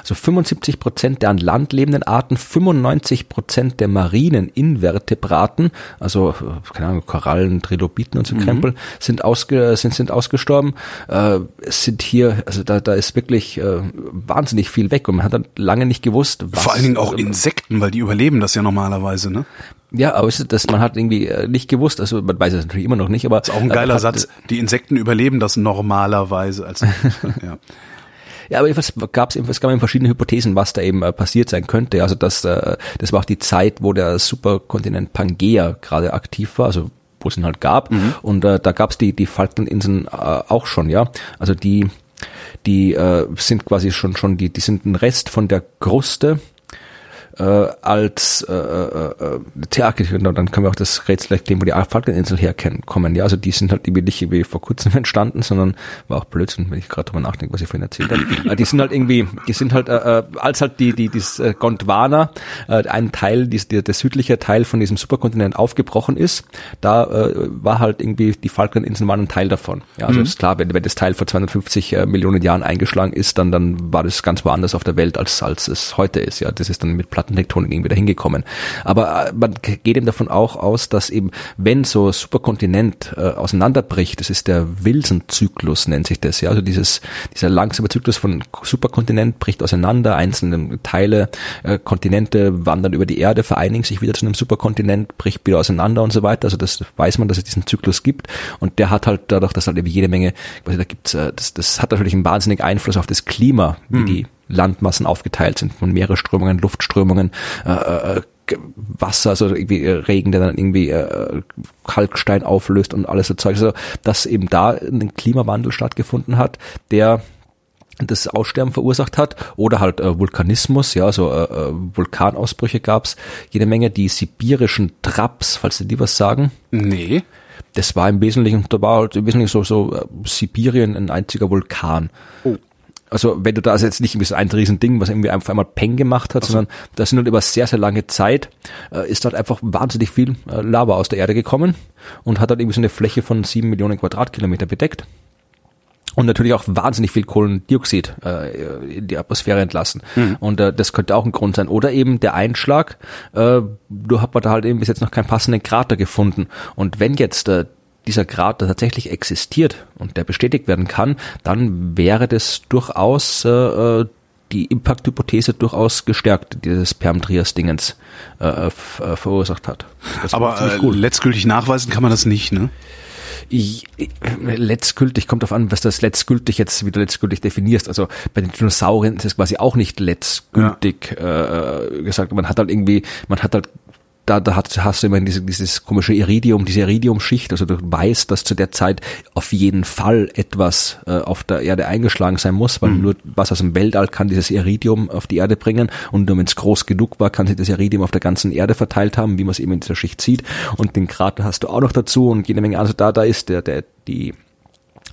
Also 75 Prozent der an Land lebenden Arten, 95 Prozent der marinen Invertebraten, also keine Ahnung, Korallen, Trilobiten und so mhm. Krempel, sind, ausge, sind, sind ausgestorben. Äh, es sind hier, also da, da ist wirklich äh, wahnsinnig viel weg und man hat dann lange nicht gewusst, was. Vor allen Dingen auch Insekten, weil die überleben das ja normalerweise, ne? Ja, aber ist das, man hat irgendwie äh, nicht gewusst, also man weiß es natürlich immer noch nicht, aber. Das ist auch ein geiler hat, Satz. Die Insekten überleben das normalerweise als, ja. Ja, aber jedenfalls gab es es gab eben verschiedene Hypothesen, was da eben äh, passiert sein könnte. Also das, äh, das war auch die Zeit, wo der Superkontinent Pangea gerade aktiv war, also wo es ihn halt gab. Mhm. Und äh, da gab es die, die Falklandinseln äh, auch schon, ja. Also die, die äh, sind quasi schon, schon die, die sind ein Rest von der Kruste äh, als äh, äh, äh Theater, und dann können wir auch das Rätsel erklären, wo die Falklandinseln herkommen. Ja, also die sind halt irgendwie nicht irgendwie vor kurzem entstanden, sondern war auch Blödsinn, wenn ich gerade drüber nachdenke, was ich vorhin erzählt habe. Die sind halt irgendwie, die sind halt, äh, äh als halt die, die, dieses äh, Gondwana, äh, ein Teil, dies, der, der südliche Teil von diesem Superkontinent aufgebrochen ist, da äh, war halt irgendwie, die Falklandinseln waren ein Teil davon. Ja, also mhm. ist klar, wenn, wenn das Teil vor 250 äh, Millionen Jahren eingeschlagen ist, dann, dann war das ganz woanders auf der Welt, als, als es heute ist. Ja, das ist dann mit Platten Plattentektonik irgendwie dahin gekommen. Aber äh, man geht eben davon auch aus, dass eben, wenn so Superkontinent äh, auseinanderbricht, das ist der Wilson-Zyklus, nennt sich das, ja, also dieses, dieser langsame Zyklus von Superkontinent bricht auseinander, einzelne Teile, äh, Kontinente wandern über die Erde, vereinigen sich wieder zu einem Superkontinent, bricht wieder auseinander und so weiter. Also das weiß man, dass es diesen Zyklus gibt und der hat halt dadurch, dass halt eben jede Menge, da gibt's, äh, das, das hat natürlich einen wahnsinnigen Einfluss auf das Klima, wie hm. die Landmassen aufgeteilt sind von Meeresströmungen, Luftströmungen, äh, äh, Wasser, also irgendwie äh, Regen, der dann irgendwie äh, Kalkstein auflöst und alles so Zeug. Also, dass eben da ein Klimawandel stattgefunden hat, der das Aussterben verursacht hat oder halt äh, Vulkanismus, ja, also äh, äh Vulkanausbrüche gab's jede Menge, die sibirischen Traps, falls Sie die was sagen. Nee. Das war im Wesentlichen, da war halt im Wesentlichen so, so äh, Sibirien ein einziger Vulkan. Oh also wenn du da also jetzt nicht irgendwie so ein Riesending, was irgendwie einfach einmal Peng gemacht hat, also. sondern da sind halt über sehr, sehr lange Zeit, äh, ist dort einfach wahnsinnig viel äh, Lava aus der Erde gekommen und hat halt irgendwie so eine Fläche von sieben Millionen Quadratkilometer bedeckt. und natürlich auch wahnsinnig viel Kohlendioxid äh, in die Atmosphäre entlassen. Mhm. Und äh, das könnte auch ein Grund sein. Oder eben der Einschlag, äh, du hat man da halt eben bis jetzt noch keinen passenden Krater gefunden. Und wenn jetzt äh, dieser Krater tatsächlich existiert und der bestätigt werden kann, dann wäre das durchaus äh, äh die Impact-Hypothese durchaus gestärkt, die dieses Perm-Trias-Dingens äh, äh, verursacht hat. Aber äh, letztgültig nachweisen kann man das nicht, ne? Ich, letztgültig kommt auf an, was das letztgültig jetzt wieder letztgültig definierst. Also bei den Dinosauriern ist es quasi auch nicht letztgültig ja. äh, gesagt. Man hat halt irgendwie, man hat halt da, da hast, hast du immer diese, dieses komische Iridium, diese Iridiumschicht, also du weißt, dass zu der Zeit auf jeden Fall etwas äh, auf der Erde eingeschlagen sein muss, weil mhm. nur was aus dem Weltall kann dieses Iridium auf die Erde bringen. Und nur wenn es groß genug war, kann sich das Iridium auf der ganzen Erde verteilt haben, wie man es eben in dieser Schicht sieht. Und den Krater hast du auch noch dazu. Und jede Menge, also da, da ist der, der, die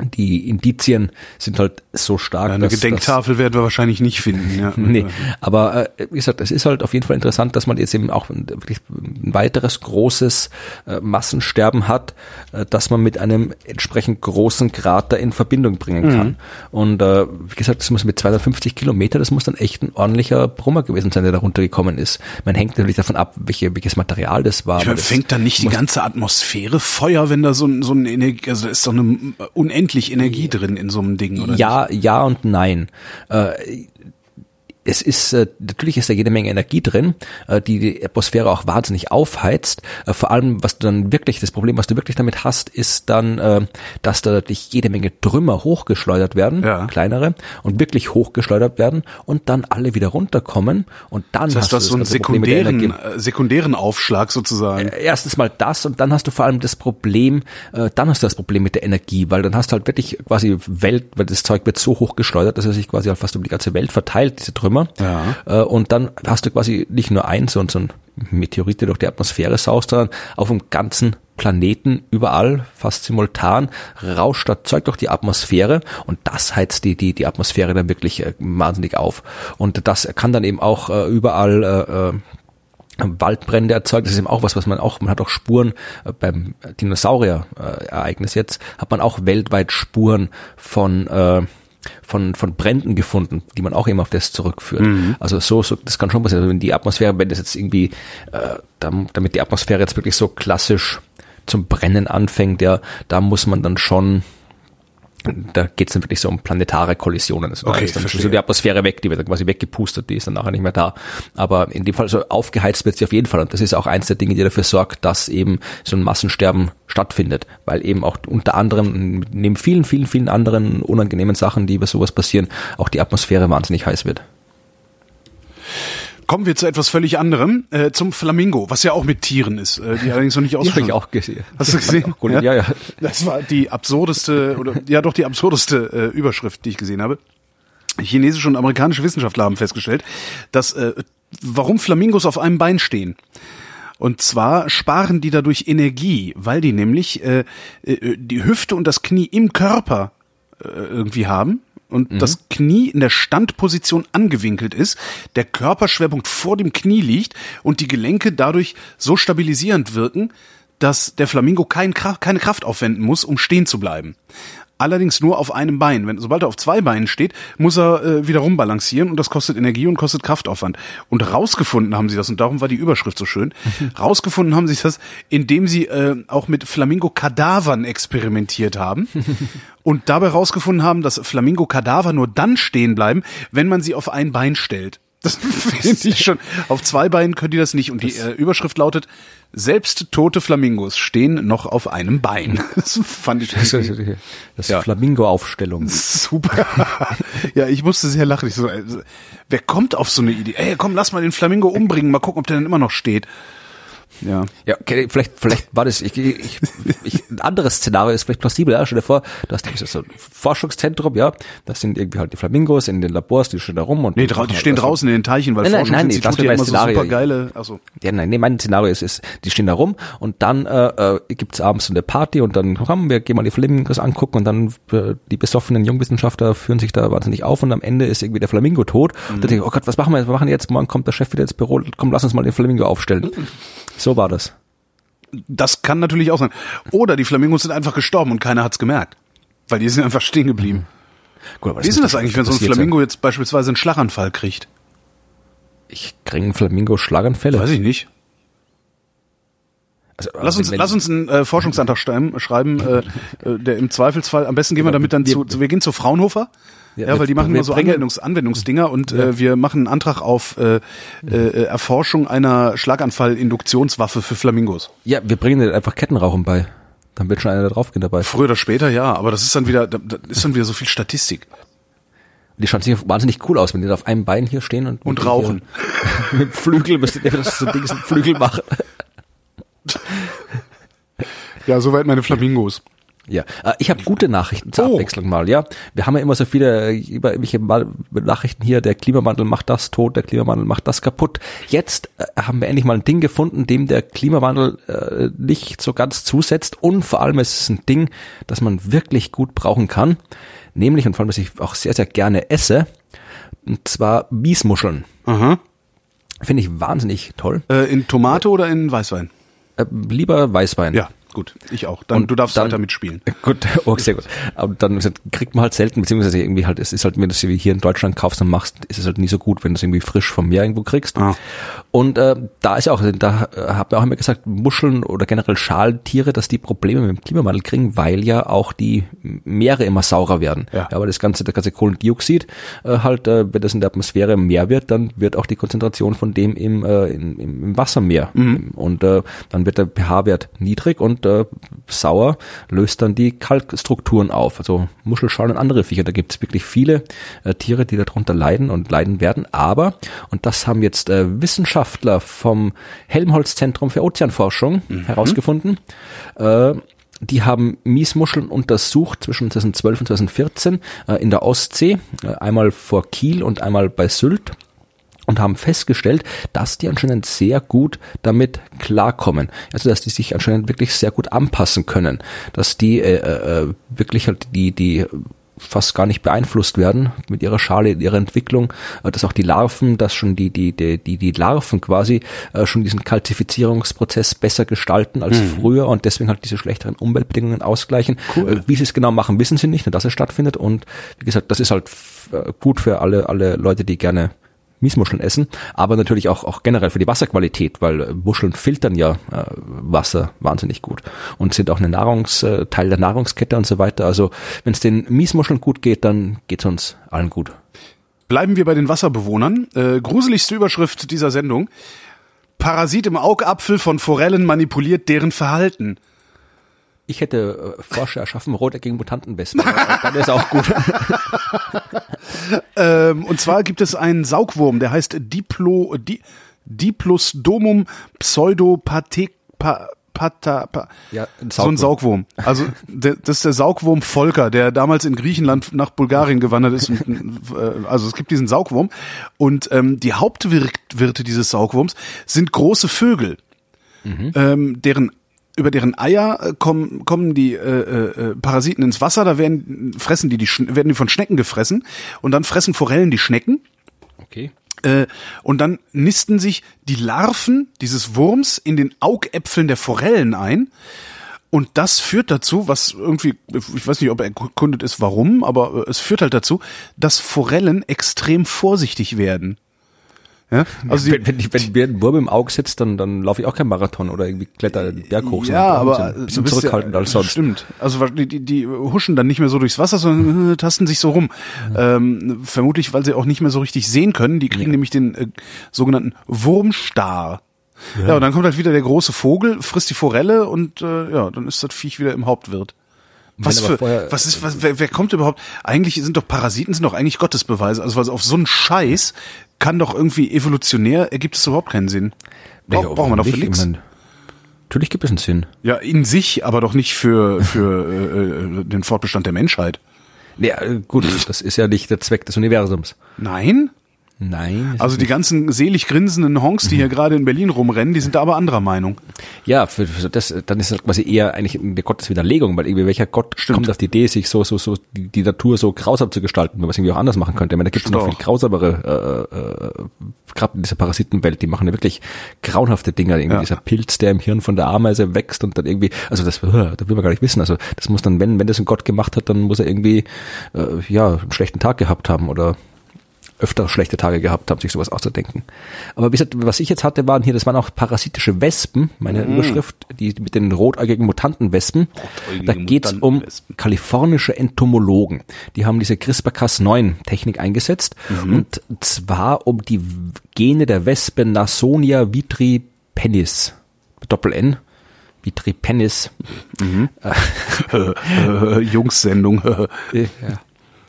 die Indizien sind halt so stark. Ja, eine dass, Gedenktafel dass, werden wir wahrscheinlich nicht finden. Ja. nee, aber äh, wie gesagt, es ist halt auf jeden Fall interessant, dass man jetzt eben auch ein, wirklich ein weiteres großes äh, Massensterben hat, äh, dass man mit einem entsprechend großen Krater in Verbindung bringen kann. Mhm. Und äh, wie gesagt, das muss mit 250 Kilometer, das muss dann echt ein ordentlicher Brummer gewesen sein, der da runtergekommen ist. Man hängt natürlich davon ab, welche, welches Material das war. Ich meine, fängt dann nicht die ganze Atmosphäre Feuer, wenn da so, so ein Energie, also ist doch eine unendliche unendlich Energie drin in so einem Ding, oder? Ja, nicht? ja und nein. Äh, es ist äh, natürlich ist da jede Menge Energie drin, äh, die die Atmosphäre auch wahnsinnig aufheizt. Äh, vor allem, was du dann wirklich das Problem, was du wirklich damit hast, ist dann, äh, dass da natürlich jede Menge Trümmer hochgeschleudert werden, ja. kleinere und wirklich hochgeschleudert werden und dann alle wieder runterkommen und dann das heißt, hast du hast so einen sekundären sekundären Aufschlag sozusagen. Äh, erstens mal das und dann hast du vor allem das Problem, äh, dann hast du das Problem mit der Energie, weil dann hast du halt wirklich quasi Welt, weil das Zeug wird so hochgeschleudert, dass er sich quasi halt fast um die ganze Welt verteilt, diese Trümmer Trümmer. Ja. Äh, und dann hast du quasi nicht nur eins, sondern so ein Meteorit, der durch die Atmosphäre saust, sondern auf dem ganzen Planeten überall, fast simultan, rauscht das Zeug durch die Atmosphäre und das heizt die, die, die Atmosphäre dann wirklich äh, wahnsinnig auf. Und das kann dann eben auch äh, überall äh, äh Waldbrände erzeugt. Das ist eben auch was, was man auch, man hat auch Spuren äh, beim Dinosaurier-Ereignis jetzt, hat man auch weltweit Spuren von äh, von, von Bränden gefunden, die man auch immer auf das zurückführt. Mhm. Also so, so, das kann schon passieren. Also wenn die Atmosphäre, wenn das jetzt irgendwie, äh, damit die Atmosphäre jetzt wirklich so klassisch zum Brennen anfängt, ja, da muss man dann schon da geht es dann wirklich so um planetare Kollisionen. Also okay, ist dann so die Atmosphäre weg, die wird dann quasi weggepustet, die ist dann nachher nicht mehr da. Aber in dem Fall, so aufgeheizt wird sie auf jeden Fall. Und das ist auch eins der Dinge, die dafür sorgt, dass eben so ein Massensterben stattfindet. Weil eben auch unter anderem, neben vielen, vielen, vielen anderen unangenehmen Sachen, die über sowas passieren, auch die Atmosphäre wahnsinnig heiß wird. Kommen wir zu etwas völlig anderem, äh, zum Flamingo, was ja auch mit Tieren ist, äh, die allerdings noch nicht ausgesprochen. Die habe ich auch gesehen. Hast du gesehen? Ja? ja, ja. Das war die absurdeste oder ja doch die absurdeste äh, Überschrift, die ich gesehen habe. Chinesische und amerikanische Wissenschaftler haben festgestellt, dass äh, warum Flamingos auf einem Bein stehen. Und zwar sparen die dadurch Energie, weil die nämlich äh, äh die Hüfte und das Knie im Körper äh, irgendwie haben und mhm. das Knie in der Standposition angewinkelt ist, der Körperschwerpunkt vor dem Knie liegt und die Gelenke dadurch so stabilisierend wirken, dass der Flamingo kein, keine Kraft aufwenden muss, um stehen zu bleiben allerdings nur auf einem Bein. Wenn, sobald er auf zwei Beinen steht, muss er äh, wieder rumbalancieren und das kostet Energie und kostet Kraftaufwand. Und rausgefunden haben sie das, und darum war die Überschrift so schön, rausgefunden haben sie das, indem sie äh, auch mit Flamingo-Kadavern experimentiert haben und dabei rausgefunden haben, dass Flamingo-Kadaver nur dann stehen bleiben, wenn man sie auf ein Bein stellt. Das finde ich schon. Auf zwei Beinen können die das nicht. Und die äh, Überschrift lautet, selbst tote Flamingos stehen noch auf einem Bein. Das fand ich Das, ist, das ja. Flamingo-Aufstellung. Super. ja, ich musste sehr lachen. Ich so, also, wer kommt auf so eine Idee? Ey, komm, lass mal den Flamingo umbringen, mal gucken, ob der dann immer noch steht. Ja. Ja, okay, vielleicht, vielleicht war das, ich, ich, ich, ein anderes Szenario ist vielleicht plausibel, ja. Stell dir vor, du hast so ein Forschungszentrum, ja. Das sind irgendwie halt die Flamingos in den Labors, die stehen da rum und. Nee, die, stehen draußen in den Teichen, weil nein, nein, nein, nee, das mein Szenario. So super geile, also. Ja, nein, nee, mein Szenario ist, ist, die stehen da rum und dann, äh, äh gibt's abends so eine Party und dann, komm, wir gehen mal die Flamingos angucken und dann, äh, die besoffenen Jungwissenschaftler führen sich da wahnsinnig auf und am Ende ist irgendwie der Flamingo tot. Mhm. Und dann denke ich, oh Gott, was machen wir jetzt? Wir machen jetzt, morgen kommt der Chef wieder ins Büro, komm, lass uns mal den Flamingo aufstellen. So war das. Das kann natürlich auch sein. Oder die Flamingos sind einfach gestorben und keiner hat's gemerkt. Weil die sind einfach stehen geblieben. Gut, aber Wie ist denn das eigentlich, wenn so ein sein. Flamingo jetzt beispielsweise einen Schlaganfall kriegt? Ich kriege einen Flamingo Schlaganfälle. Weiß ich nicht. Also, Lass uns, lass uns einen äh, Forschungsantrag schreiben, äh, äh, der im Zweifelsfall, am besten gehen wir damit dann zu, zu wir gehen zu Fraunhofer. Ja, Ja, weil die machen immer so Anwendungs, Anwendungsdinger und äh, wir machen einen Antrag auf äh, äh, Erforschung einer Schlaganfall-Induktionswaffe für Flamingos. Ja, wir bringen dir einfach Kettenrauchen bei. Dann wird schon einer da draufgehen dabei. Früher oder später, ja, aber das ist dann wieder, da, da ist dann wieder so viel Statistik. Die schauen sich wahnsinnig cool aus, wenn die da auf einem Bein hier stehen und, Und rauchen. Hier, mit Flügel müsstet ihr das so Ding Flügel machen. Ja, soweit meine Flamingos. Ja, äh, ich habe gute Nachrichten zur Oh. Abwechslung mal. Ja, wir haben ja immer so viele äh, über irgendwelche Nachrichten hier. Der Klimawandel macht das tot, der Klimawandel macht das kaputt. Jetzt äh, haben wir endlich mal ein Ding gefunden, dem der Klimawandel äh, nicht so ganz zusetzt und vor allem ist es ein Ding, das man wirklich gut brauchen kann, nämlich und vor allem, was ich auch sehr sehr gerne esse, und zwar Wiesmuscheln. Aha. Finde ich wahnsinnig toll. Äh, in Tomate oder in Weißwein? Äh, lieber Weißwein. Ja, gut. Ich auch. Dann, Und du darfst dann- weiter mitspielen. Gut, okay, sehr gut. Aber dann kriegt man halt selten, beziehungsweise irgendwie halt, es ist halt, wenn du es hier in Deutschland kaufst und machst, ist es halt nie so gut, wenn du es irgendwie frisch vom Meer irgendwo kriegst. Ah. Und äh, da ist ja auch, da äh, hat man auch immer gesagt, Muscheln oder generell Schaltiere, dass die Probleme mit dem Klimawandel kriegen, weil ja auch die Meere immer saurer werden. Ja. aber das ganze, das ganze Kohlendioxid äh, halt, äh, wenn das in der Atmosphäre mehr wird, dann wird auch die Konzentration von dem im, äh, im, im im Wasser mehr. Mhm. Und äh, dann wird der pH-Wert niedrig und äh, sauer löst dann die Kalkstrukturen auf. Also Muschelschalen und andere Viecher. Da gibt es wirklich viele äh, Tiere, die darunter leiden und leiden werden. Aber, und das haben jetzt äh, Wissenschaftler vom Helmholtz-Zentrum für Ozeanforschung herausgefunden, äh, die haben Miesmuscheln untersucht zwischen 2012 und 2014 äh, in der Ostsee, äh, einmal vor Kiel und einmal bei Sylt und haben festgestellt, dass die anscheinend sehr gut damit klarkommen. Also dass die sich anscheinend wirklich sehr gut anpassen können, dass die äh, äh, wirklich halt die die fast gar nicht beeinflusst werden mit ihrer Schale, ihrer Entwicklung, äh, dass auch die Larven, dass schon die die die die, die Larven quasi äh, schon diesen Kalzifizierungsprozess besser gestalten als früher und deswegen halt diese schlechteren Umweltbedingungen ausgleichen. Äh, Wie sie es genau machen, wissen sie nicht, nur dass es stattfindet. Und wie gesagt, das ist halt äh, gut für alle alle Leute, die gerne Miesmuscheln essen, aber natürlich auch, auch generell für die Wasserqualität, weil äh, Muscheln filtern ja äh, Wasser wahnsinnig gut und sind auch eine Nahrungs, äh, Teil der Nahrungskette und so weiter. Also wenn es den Miesmuscheln gut geht, dann geht's uns allen gut. Bleiben wir bei den Wasserbewohnern. Äh, gruseligste Überschrift dieser Sendung. Parasit im Augapfel von Forellen manipuliert deren Verhalten. Ich hätte äh, Forscher erschaffen, roteckigen Mutantenwespen. aber dann ist auch gut. Ähm, und zwar gibt es einen Saugwurm, der heißt Diplo, Di, Diplosdomum pseudopathe, pa, pata, pa, Ja, ein so ein Saugwurm. Also der, das ist der Saugwurm Volker, der damals in Griechenland nach Bulgarien gewandert ist. Und, äh, also es gibt diesen Saugwurm und ähm, die Hauptwirte dieses Saugwurms sind große Vögel, ähm, deren über deren Eier äh, kommen, kommen die äh, äh, Parasiten ins Wasser, da werden fressen die, die werden die von Schnecken gefressen und dann fressen Forellen die Schnecken Okay. äh, und dann nisten sich die Larven dieses Wurms in den Augäpfeln der Forellen ein. Und das führt dazu, was irgendwie, ich weiß nicht, ob erkundet ist, warum, aber es führt halt dazu, dass Forellen extrem vorsichtig werden. Ja, also wenn, wenn, ich, wenn mir ein Wurm im Auge sitzt, dann, dann laufe ich auch kein Marathon oder irgendwie kletter den Berg hoch. ja, aber ein bisschen, zurückhaltend ja, als sonst. Stimmt. Also die, die, die huschen dann nicht mehr so durchs Wasser, sondern äh, tasten sich so rum. Ähm, vermutlich, weil sie auch nicht mehr so richtig sehen können. Die kriegen nämlich den äh, sogenannten Wurmstar. Ja. und dann kommt halt wieder der große Vogel, frisst die Forelle und äh, ja, dann ist das Viech wieder im Hauptwirt. Was für, vorher- was ist, was, wer, wer kommt überhaupt? Eigentlich sind doch Parasiten sind doch eigentlich Gottesbeweise. Also was auf so einen Scheiß kann doch irgendwie evolutionär ergibt es überhaupt keinen Sinn. Brauch, Ja, braucht man doch für nicht, ich nichts. Natürlich gibt es einen Sinn. Ja, in sich, aber doch nicht für, für äh, äh, den Fortbestand der Menschheit. Ja, äh, gut, das ist ja nicht der Zweck des Universums. Nein? Nein. Also die ganzen selig grinsenden Honks, die hier gerade in Berlin rumrennen, die sind da aber anderer Meinung. Ja, für, für das, dann ist das quasi eher eigentlich eine Gotteswiderlegung, weil irgendwie welcher Gott Stimmt. kommt auf die Idee, sich so, so, so die, die Natur so grausam zu gestalten, wenn man es irgendwie auch anders machen könnte. Ich meine, da gibt es noch viel grausamere, äh, äh, gerade in dieser Parasitenwelt, die machen ja wirklich grauenhafte Dinge. Irgendwie Ja. dieser Pilz, der im Hirn von der Ameise wächst und dann irgendwie, also das, äh, da will man gar nicht wissen. Also das muss dann, wenn, wenn das ein Gott gemacht hat, dann muss er irgendwie, äh, ja, einen schlechten Tag gehabt haben oder öfter schlechte Tage gehabt haben, sich sowas auszudenken. Aber wie gesagt, was ich jetzt hatte, waren hier, das waren auch parasitische Wespen, meine Überschrift, die mit den rotäugigen Mutantenwespen. Rotäugige Da geht's um kalifornische Entomologen. Die haben diese CRISPR-Cas9-Technik eingesetzt und zwar um die Gene der Wespe Nasonia vitripennis, Doppel-N, vitripennis, Äh, Jungs-Sendung. ja.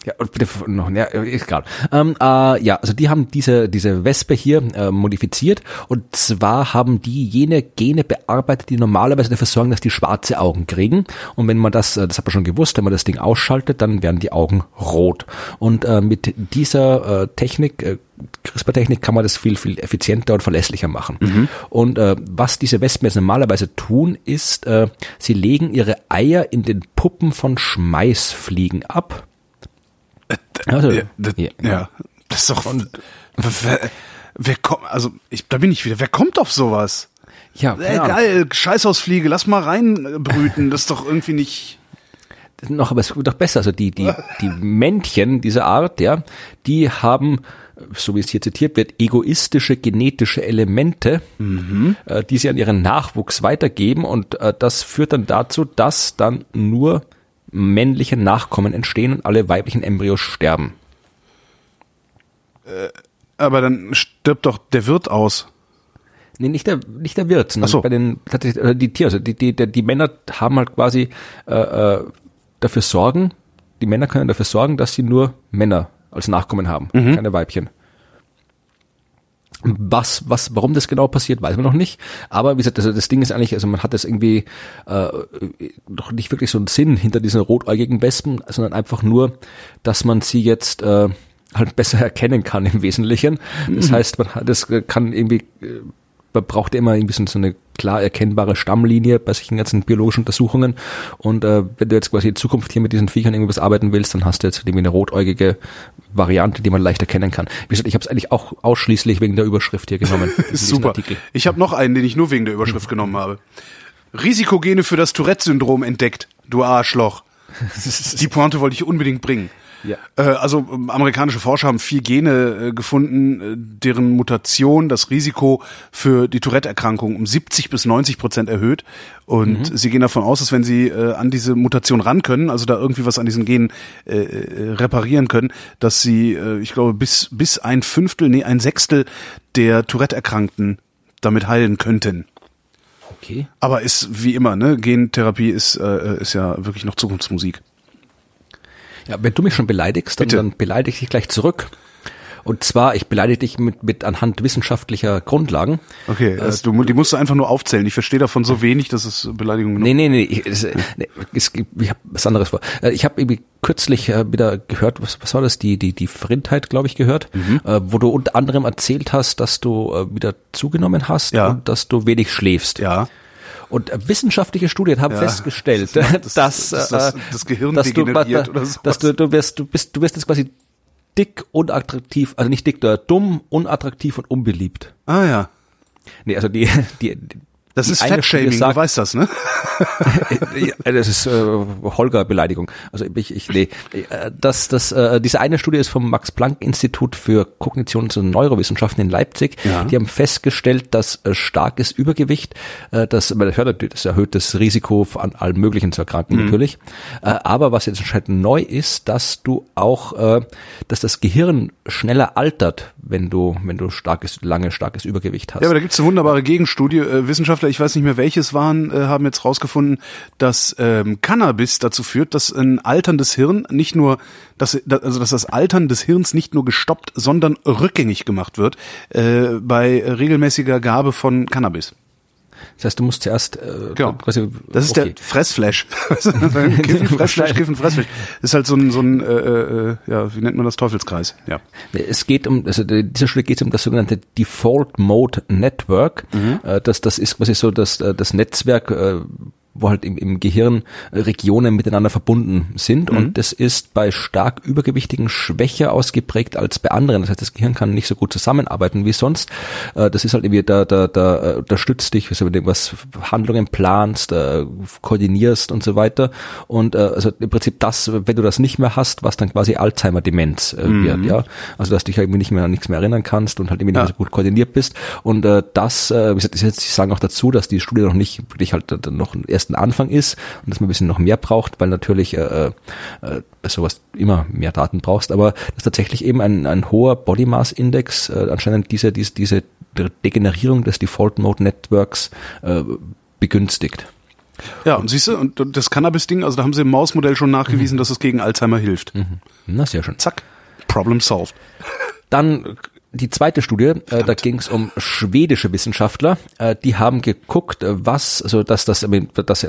Ja, und bitte noch, ja, ist egal. Ähm, äh, ja, also die haben diese, diese Wespe hier äh, modifiziert und zwar haben die jene Gene bearbeitet, die normalerweise dafür sorgen, dass die schwarze Augen kriegen. Und wenn man das, äh, das hat man schon gewusst, wenn man das Ding ausschaltet, dann werden die Augen rot. Und äh, mit dieser äh, Technik, äh, CRISPR-Technik, kann man das viel, viel effizienter und verlässlicher machen. Und äh, was diese Wespen jetzt normalerweise tun, ist, äh, sie legen ihre Eier in den Puppen von Schmeißfliegen ab. Also, ja, das, ja. ja, das ist doch. wer, wer kommt, also ich, da bin ich wieder. Wer kommt auf sowas? Ja, Äh, Ahnung. geil, Scheißhausfliege, lass mal reinbrüten. Das ist doch irgendwie nicht. noch, aber es wird doch besser. Also die, die, die Männchen dieser Art, ja, die haben, so wie es hier zitiert wird, egoistische genetische Elemente, äh, die sie an ihren Nachwuchs weitergeben und äh, das führt dann dazu, dass dann nur männliche Nachkommen entstehen und alle weiblichen Embryos sterben. Aber dann stirbt doch der Wirt aus. Nee, nicht der, nicht der Wirt, sondern so. bei den, tatsächlich, äh, die Tiere, also die, die, die, die Männer haben halt quasi äh, äh, dafür sorgen, die Männer können dafür sorgen, dass sie nur Männer als Nachkommen haben, Mhm. keine Weibchen. Was, was, warum das genau passiert, weiß man noch nicht. Aber wie gesagt, also das Ding ist eigentlich, also man hat das irgendwie äh, noch nicht wirklich so einen Sinn hinter diesen rotäugigen Wespen, sondern einfach nur, dass man sie jetzt äh, halt besser erkennen kann im Wesentlichen. Das heißt, man hat, das kann irgendwie äh, man braucht ja immer irgendwie so eine klar erkennbare Stammlinie bei solchen ganzen biologischen Untersuchungen. Und äh, wenn du jetzt quasi in Zukunft hier mit diesen Viechern irgendwas arbeiten willst, dann hast du jetzt irgendwie eine rotäugige Variante, die man leicht erkennen kann. Wie gesagt, ich habe es eigentlich auch ausschließlich wegen der Überschrift hier genommen. Super. Artikel. Ich habe noch einen, den ich nur wegen der Überschrift genommen habe. Risikogene für das Tourette-Syndrom entdeckt, du Arschloch. Die Pointe wollte ich unbedingt bringen. Ja. Äh, also ähm, amerikanische Forscher haben vier Gene äh, gefunden, äh, deren Mutation das Risiko für die Tourette-Erkrankung um 70 bis 90 Prozent erhöht. Und sie gehen davon aus, dass wenn sie an diese Mutation ran können, also da irgendwie was an diesen Genen äh, reparieren können, dass sie, ich glaube, bis, bis ein Fünftel, nee, ein Sechstel der Tourette-Erkrankten damit heilen könnten. Okay. Aber ist wie immer, ne? Gentherapie ist, äh, ist ja wirklich noch Zukunftsmusik. Ja, wenn du mich schon beleidigst, dann, dann beleidige ich dich gleich zurück. Und zwar, ich beleidige dich mit, mit anhand wissenschaftlicher Grundlagen. Okay, äh, du, die musst du einfach nur aufzählen. Ich verstehe davon so wenig, dass es Beleidigung genug Nee, nee, nee, ich, es, nee es, ich habe was anderes vor. Äh, Ich habe irgendwie kürzlich wieder gehört, was, was war das, die, die, die Frindheit, glaube ich, gehört, Mhm. wo du unter anderem erzählt hast, dass du wieder zugenommen hast Ja. und dass du wenig schläfst. Ja. Und äh, wissenschaftliche Studien haben Ja, festgestellt, das macht das- dass, dass das- äh, das Gehirn dass du, dass du, du wirst, du bist, du wirst jetzt quasi dick, unattraktiv, also nicht dick, äh, dumm, unattraktiv und unbeliebt. Ah ja. Nee, also die, die, Das ist Fettshaming, du weißt das, ne? das ist äh, Holger-Beleidigung. Also ich, ich nee, äh, das, das, äh, diese eine Studie ist vom Max-Planck-Institut für Kognitions- und Neurowissenschaften in Leipzig. Ja. Die haben festgestellt, dass äh, starkes Übergewicht, äh, das, man hört natürlich, das erhöht das Risiko an allem Möglichen zu erkranken natürlich. Äh, aber was jetzt anscheinend neu ist, dass du auch, äh, dass das Gehirn schneller altert, wenn du, wenn du starkes, lange starkes Übergewicht hast. Ja, aber da gibt's eine wunderbare Gegenstudie. Äh, Wissenschaftler, ich weiß nicht mehr welches waren, äh, haben jetzt rausgefunden, dass ähm, Cannabis dazu führt, dass ein alterndes Hirn nicht nur, dass, da- also dass das Altern des Hirns nicht nur gestoppt, sondern rückgängig gemacht wird äh, bei regelmäßiger Gabe von Cannabis. Das heißt, du musst zuerst äh, Genau. quasi. Das ist okay. der Fressflash. Kiffen, Fressflash, Kiffen, Fressflash. Das ist halt so ein, so ein äh, äh, ja, wie nennt man das, Teufelskreis. Ja. Es geht um, also die- dieser Studie geht es um das sogenannte Default Mode Network. Äh, Das, das ist quasi so das, äh, das Netzwerk, äh, wo halt im, im Gehirn äh, Regionen miteinander verbunden sind. Und das ist bei stark Übergewichtigen schwächer ausgeprägt als bei anderen. Das heißt, das Gehirn kann nicht so gut zusammenarbeiten wie sonst. Äh, Das ist halt irgendwie, da, da, da äh, unterstützt dich, wenn du irgendwas Handlungen planst, äh, koordinierst und so weiter. Und äh, also im Prinzip das, wenn du das nicht mehr hast, was dann quasi Alzheimer-Demenz äh, wird, ja. Also dass du dich halt irgendwie nicht mehr an nichts mehr erinnern kannst und halt irgendwie nicht mehr so gut koordiniert bist. Und äh, das, äh, wie gesagt, sie sagen auch dazu, dass die Studie noch nicht wirklich halt äh, noch erst ein Anfang ist und dass man ein bisschen noch mehr braucht, weil natürlich äh, äh, bei sowas immer mehr Daten brauchst, aber dass tatsächlich eben ein, ein hoher Body Mass Index äh, anscheinend diese, diese, diese Degenerierung des Default Mode Networks äh, begünstigt. Ja, und siehst du, und und das Cannabis-Ding, also da haben sie im Mausmodell schon nachgewiesen, dass es gegen Alzheimer hilft. Na, sehr schön. Zack. Problem solved. Dann die zweite Studie, äh, da ging es um schwedische Wissenschaftler, äh, die haben geguckt, äh, was, also dass das, mean, dass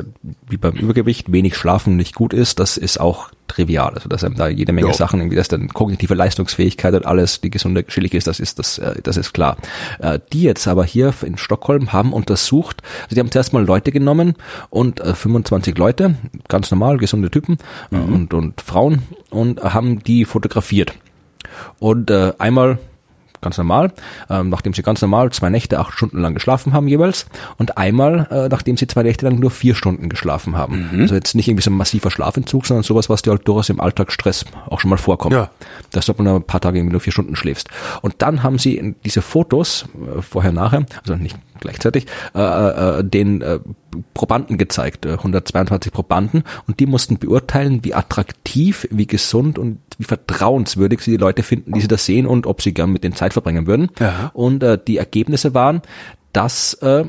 wie beim Übergewicht wenig Schlafen nicht gut ist, das ist auch trivial. Also dass einem da jede Menge Ja. Sachen, irgendwie, dass dann kognitive Leistungsfähigkeit und alles, die gesunde chillig ist, das ist das, äh, das ist klar. Äh, die jetzt aber hier in Stockholm haben untersucht, also die haben zuerst mal Leute genommen und äh, 25 Leute, ganz normal, gesunde Typen äh, und, und Frauen und haben die fotografiert. Und äh, einmal ganz normal, ähm, nachdem sie ganz normal zwei Nächte acht Stunden lang geschlafen haben jeweils und einmal, äh, nachdem sie zwei Nächte lang nur vier Stunden geschlafen haben. Also jetzt nicht irgendwie so ein massiver Schlafentzug, sondern sowas, was dir halt durchaus im Alltagsstress auch schon mal vorkommt. Ja. Dass du mal ein paar Tage irgendwie nur vier Stunden schläfst. Und dann haben sie diese Fotos, äh, vorher, nachher, also nicht gleichzeitig, äh, äh, den äh, Probanden gezeigt, äh, 122 Probanden, und die mussten beurteilen, wie attraktiv, wie gesund und wie vertrauenswürdig sie die Leute finden, die sie das sehen und ob sie gern mit denen Zeit verbringen würden. Ja. Und äh, die Ergebnisse waren, dass äh,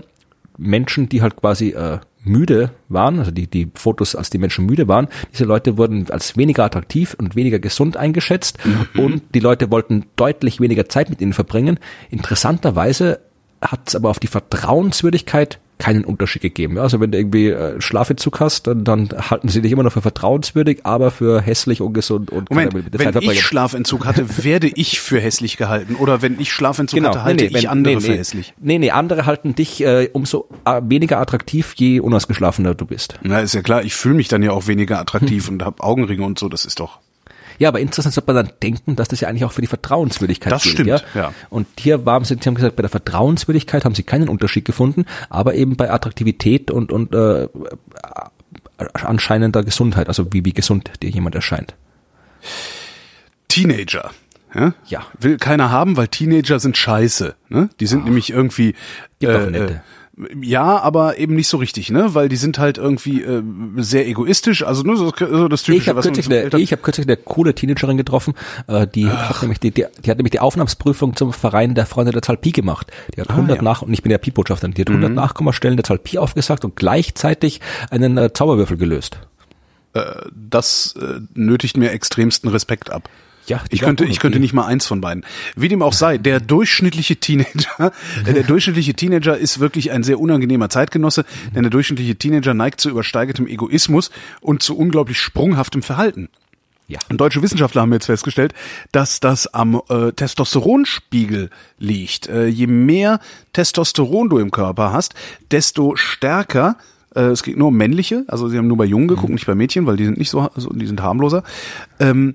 Menschen, die halt quasi äh, müde waren, also die, die Fotos, als die Menschen müde waren, diese Leute wurden als weniger attraktiv und weniger gesund eingeschätzt und die Leute wollten deutlich weniger Zeit mit ihnen verbringen. Interessanterweise hat es aber auf die Vertrauenswürdigkeit keinen Unterschied gegeben. Ja, Also wenn du irgendwie äh, Schlafentzug hast, dann, dann halten sie dich immer noch für vertrauenswürdig, aber für hässlich, ungesund und Moment, wenn ich Schlafentzug hatte, werde ich für hässlich gehalten. Oder wenn ich Schlafentzug hatte, halte ich wenn- andere Genau. nee, für nee, hässlich. Nee, nee, andere halten dich äh, umso äh, weniger attraktiv, je unausgeschlafener du bist. Na, ist ja klar, ich fühle mich dann ja auch weniger attraktiv und habe Augenringe und so, das ist doch. Ja, aber interessant sollte man dann denken, dass das ja eigentlich auch für die Vertrauenswürdigkeit Das gilt. stimmt, ja? ja. Und hier waren sie, sie haben gesagt, bei der Vertrauenswürdigkeit haben sie keinen Unterschied gefunden, aber eben bei Attraktivität und, und äh, anscheinender Gesundheit, also wie, wie gesund dir jemand erscheint. Teenager. Ja? Ja. Will keiner haben, weil Teenager sind scheiße. Ne? Die sind nämlich irgendwie. Gibt auch äh, nette. äh, ja, aber eben nicht so richtig, ne? Weil die sind halt irgendwie äh, sehr egoistisch, also nur so, so das typische, Ich habe kürzlich, eine, ich hab kürzlich eine coole Teenagerin getroffen, äh, die hat nämlich die, die, die hat nämlich die Aufnahmsprüfung zum Verein der Freunde der Zahl Pi gemacht. Die hat 100 ja. nach und ich bin ja Pi-Botschafterin, die hat 100 Nachkommastellen der Zahl Pi aufgesagt und gleichzeitig einen äh, Zauberwürfel gelöst. das äh, nötigt mir extremsten Respekt ab. Ja, ich könnte, ich könnte nicht mal eins von beiden. Wie dem auch sei, der durchschnittliche Teenager, äh, der durchschnittliche Teenager ist wirklich ein sehr unangenehmer Zeitgenosse, denn der durchschnittliche Teenager neigt zu übersteigertem Egoismus und zu unglaublich sprunghaftem Verhalten. Ja. Und deutsche Wissenschaftler haben jetzt festgestellt, dass das am äh, Testosteronspiegel liegt. Äh, je mehr Testosteron du im Körper hast, desto stärker äh, es geht nur um männliche, also sie haben nur bei Jungen geguckt, nicht bei Mädchen, weil die sind nicht so, also die sind harmloser. Ähm,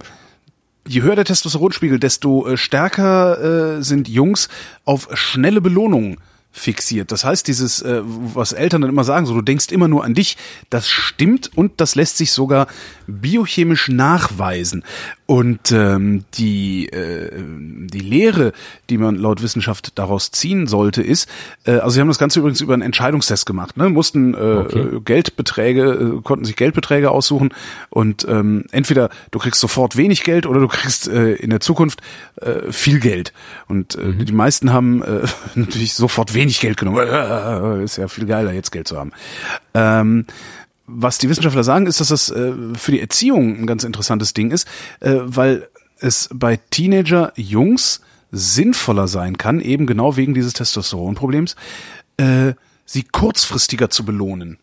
je höher der Testosteronspiegel, desto äh, stärker äh, sind Jungs auf schnelle Belohnungen fixiert. Das heißt, dieses, äh, was Eltern dann immer sagen, so du denkst immer nur an dich, das stimmt und das lässt sich sogar biochemisch nachweisen. Und ähm, die, äh, die Lehre, die man laut Wissenschaft daraus ziehen sollte, ist, äh, also sie haben das Ganze übrigens über einen Entscheidungstest gemacht, ne? mussten äh, Okay. Geldbeträge, äh, konnten sich Geldbeträge aussuchen und ähm, entweder du kriegst sofort wenig Geld oder du kriegst äh, in der Zukunft äh, viel Geld. Und äh, die meisten haben äh, natürlich sofort wenig Geld genommen. Äh, ist ja viel geiler, jetzt Geld zu haben. Ähm, was die Wissenschaftler sagen, ist, dass das äh, für die Erziehung ein ganz interessantes Ding ist, äh, weil es bei Teenager-Jungs sinnvoller sein kann, eben genau wegen dieses Testosteronproblems, äh, sie kurzfristiger zu belohnen.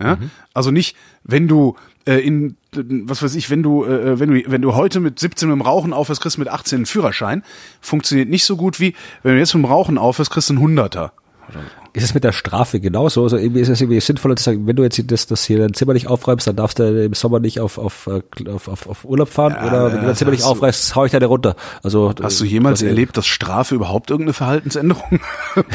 Ja? Also nicht, wenn du äh, in was weiß ich, wenn du äh, wenn du wenn du heute mit 17 mit dem Rauchen aufhörst, kriegst du mit 18 einen Führerschein, funktioniert nicht so gut wie wenn du jetzt mit dem Rauchen aufhörst, kriegst du einen Hunderter. Ist es mit der Strafe genauso? Also irgendwie ist es irgendwie sinnvoller zu sagen, wenn du jetzt das, das hier dein Zimmer nicht aufräumst, dann darfst du im Sommer nicht auf, auf, äh, auf, auf, auf Urlaub fahren Ja, oder wenn du dein Zimmer nicht aufreißt, hau ich deine runter. Also Hast du jemals erlebt, dass Strafe überhaupt irgendeine Verhaltensänderung?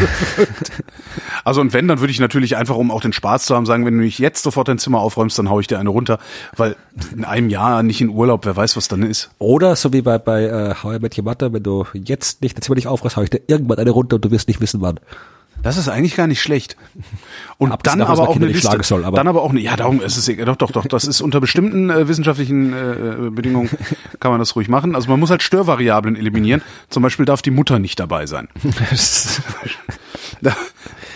Also und wenn, dann würde ich natürlich einfach, um auch den Spaß zu haben, sagen, wenn du nicht jetzt sofort dein Zimmer aufräumst, dann hau ich dir eine runter, weil in einem Jahr nicht in Urlaub, wer weiß, was dann ist. Oder so wie bei, bei äh, How I Met Your Mother, wenn du jetzt nicht dein Zimmer nicht aufreißt, hau ich dir irgendwann eine runter und du wirst nicht wissen, wann. Das ist eigentlich gar nicht schlecht. Und Abgesehen dann aber auch eine nicht Liste. soll, aber- dann aber auch eine, ja, darum ist es egal. Doch, doch, doch. Das ist unter bestimmten äh, wissenschaftlichen äh, Bedingungen kann man das ruhig machen. Also man muss halt Störvariablen eliminieren. Zum Beispiel darf die Mutter nicht dabei sein. Da,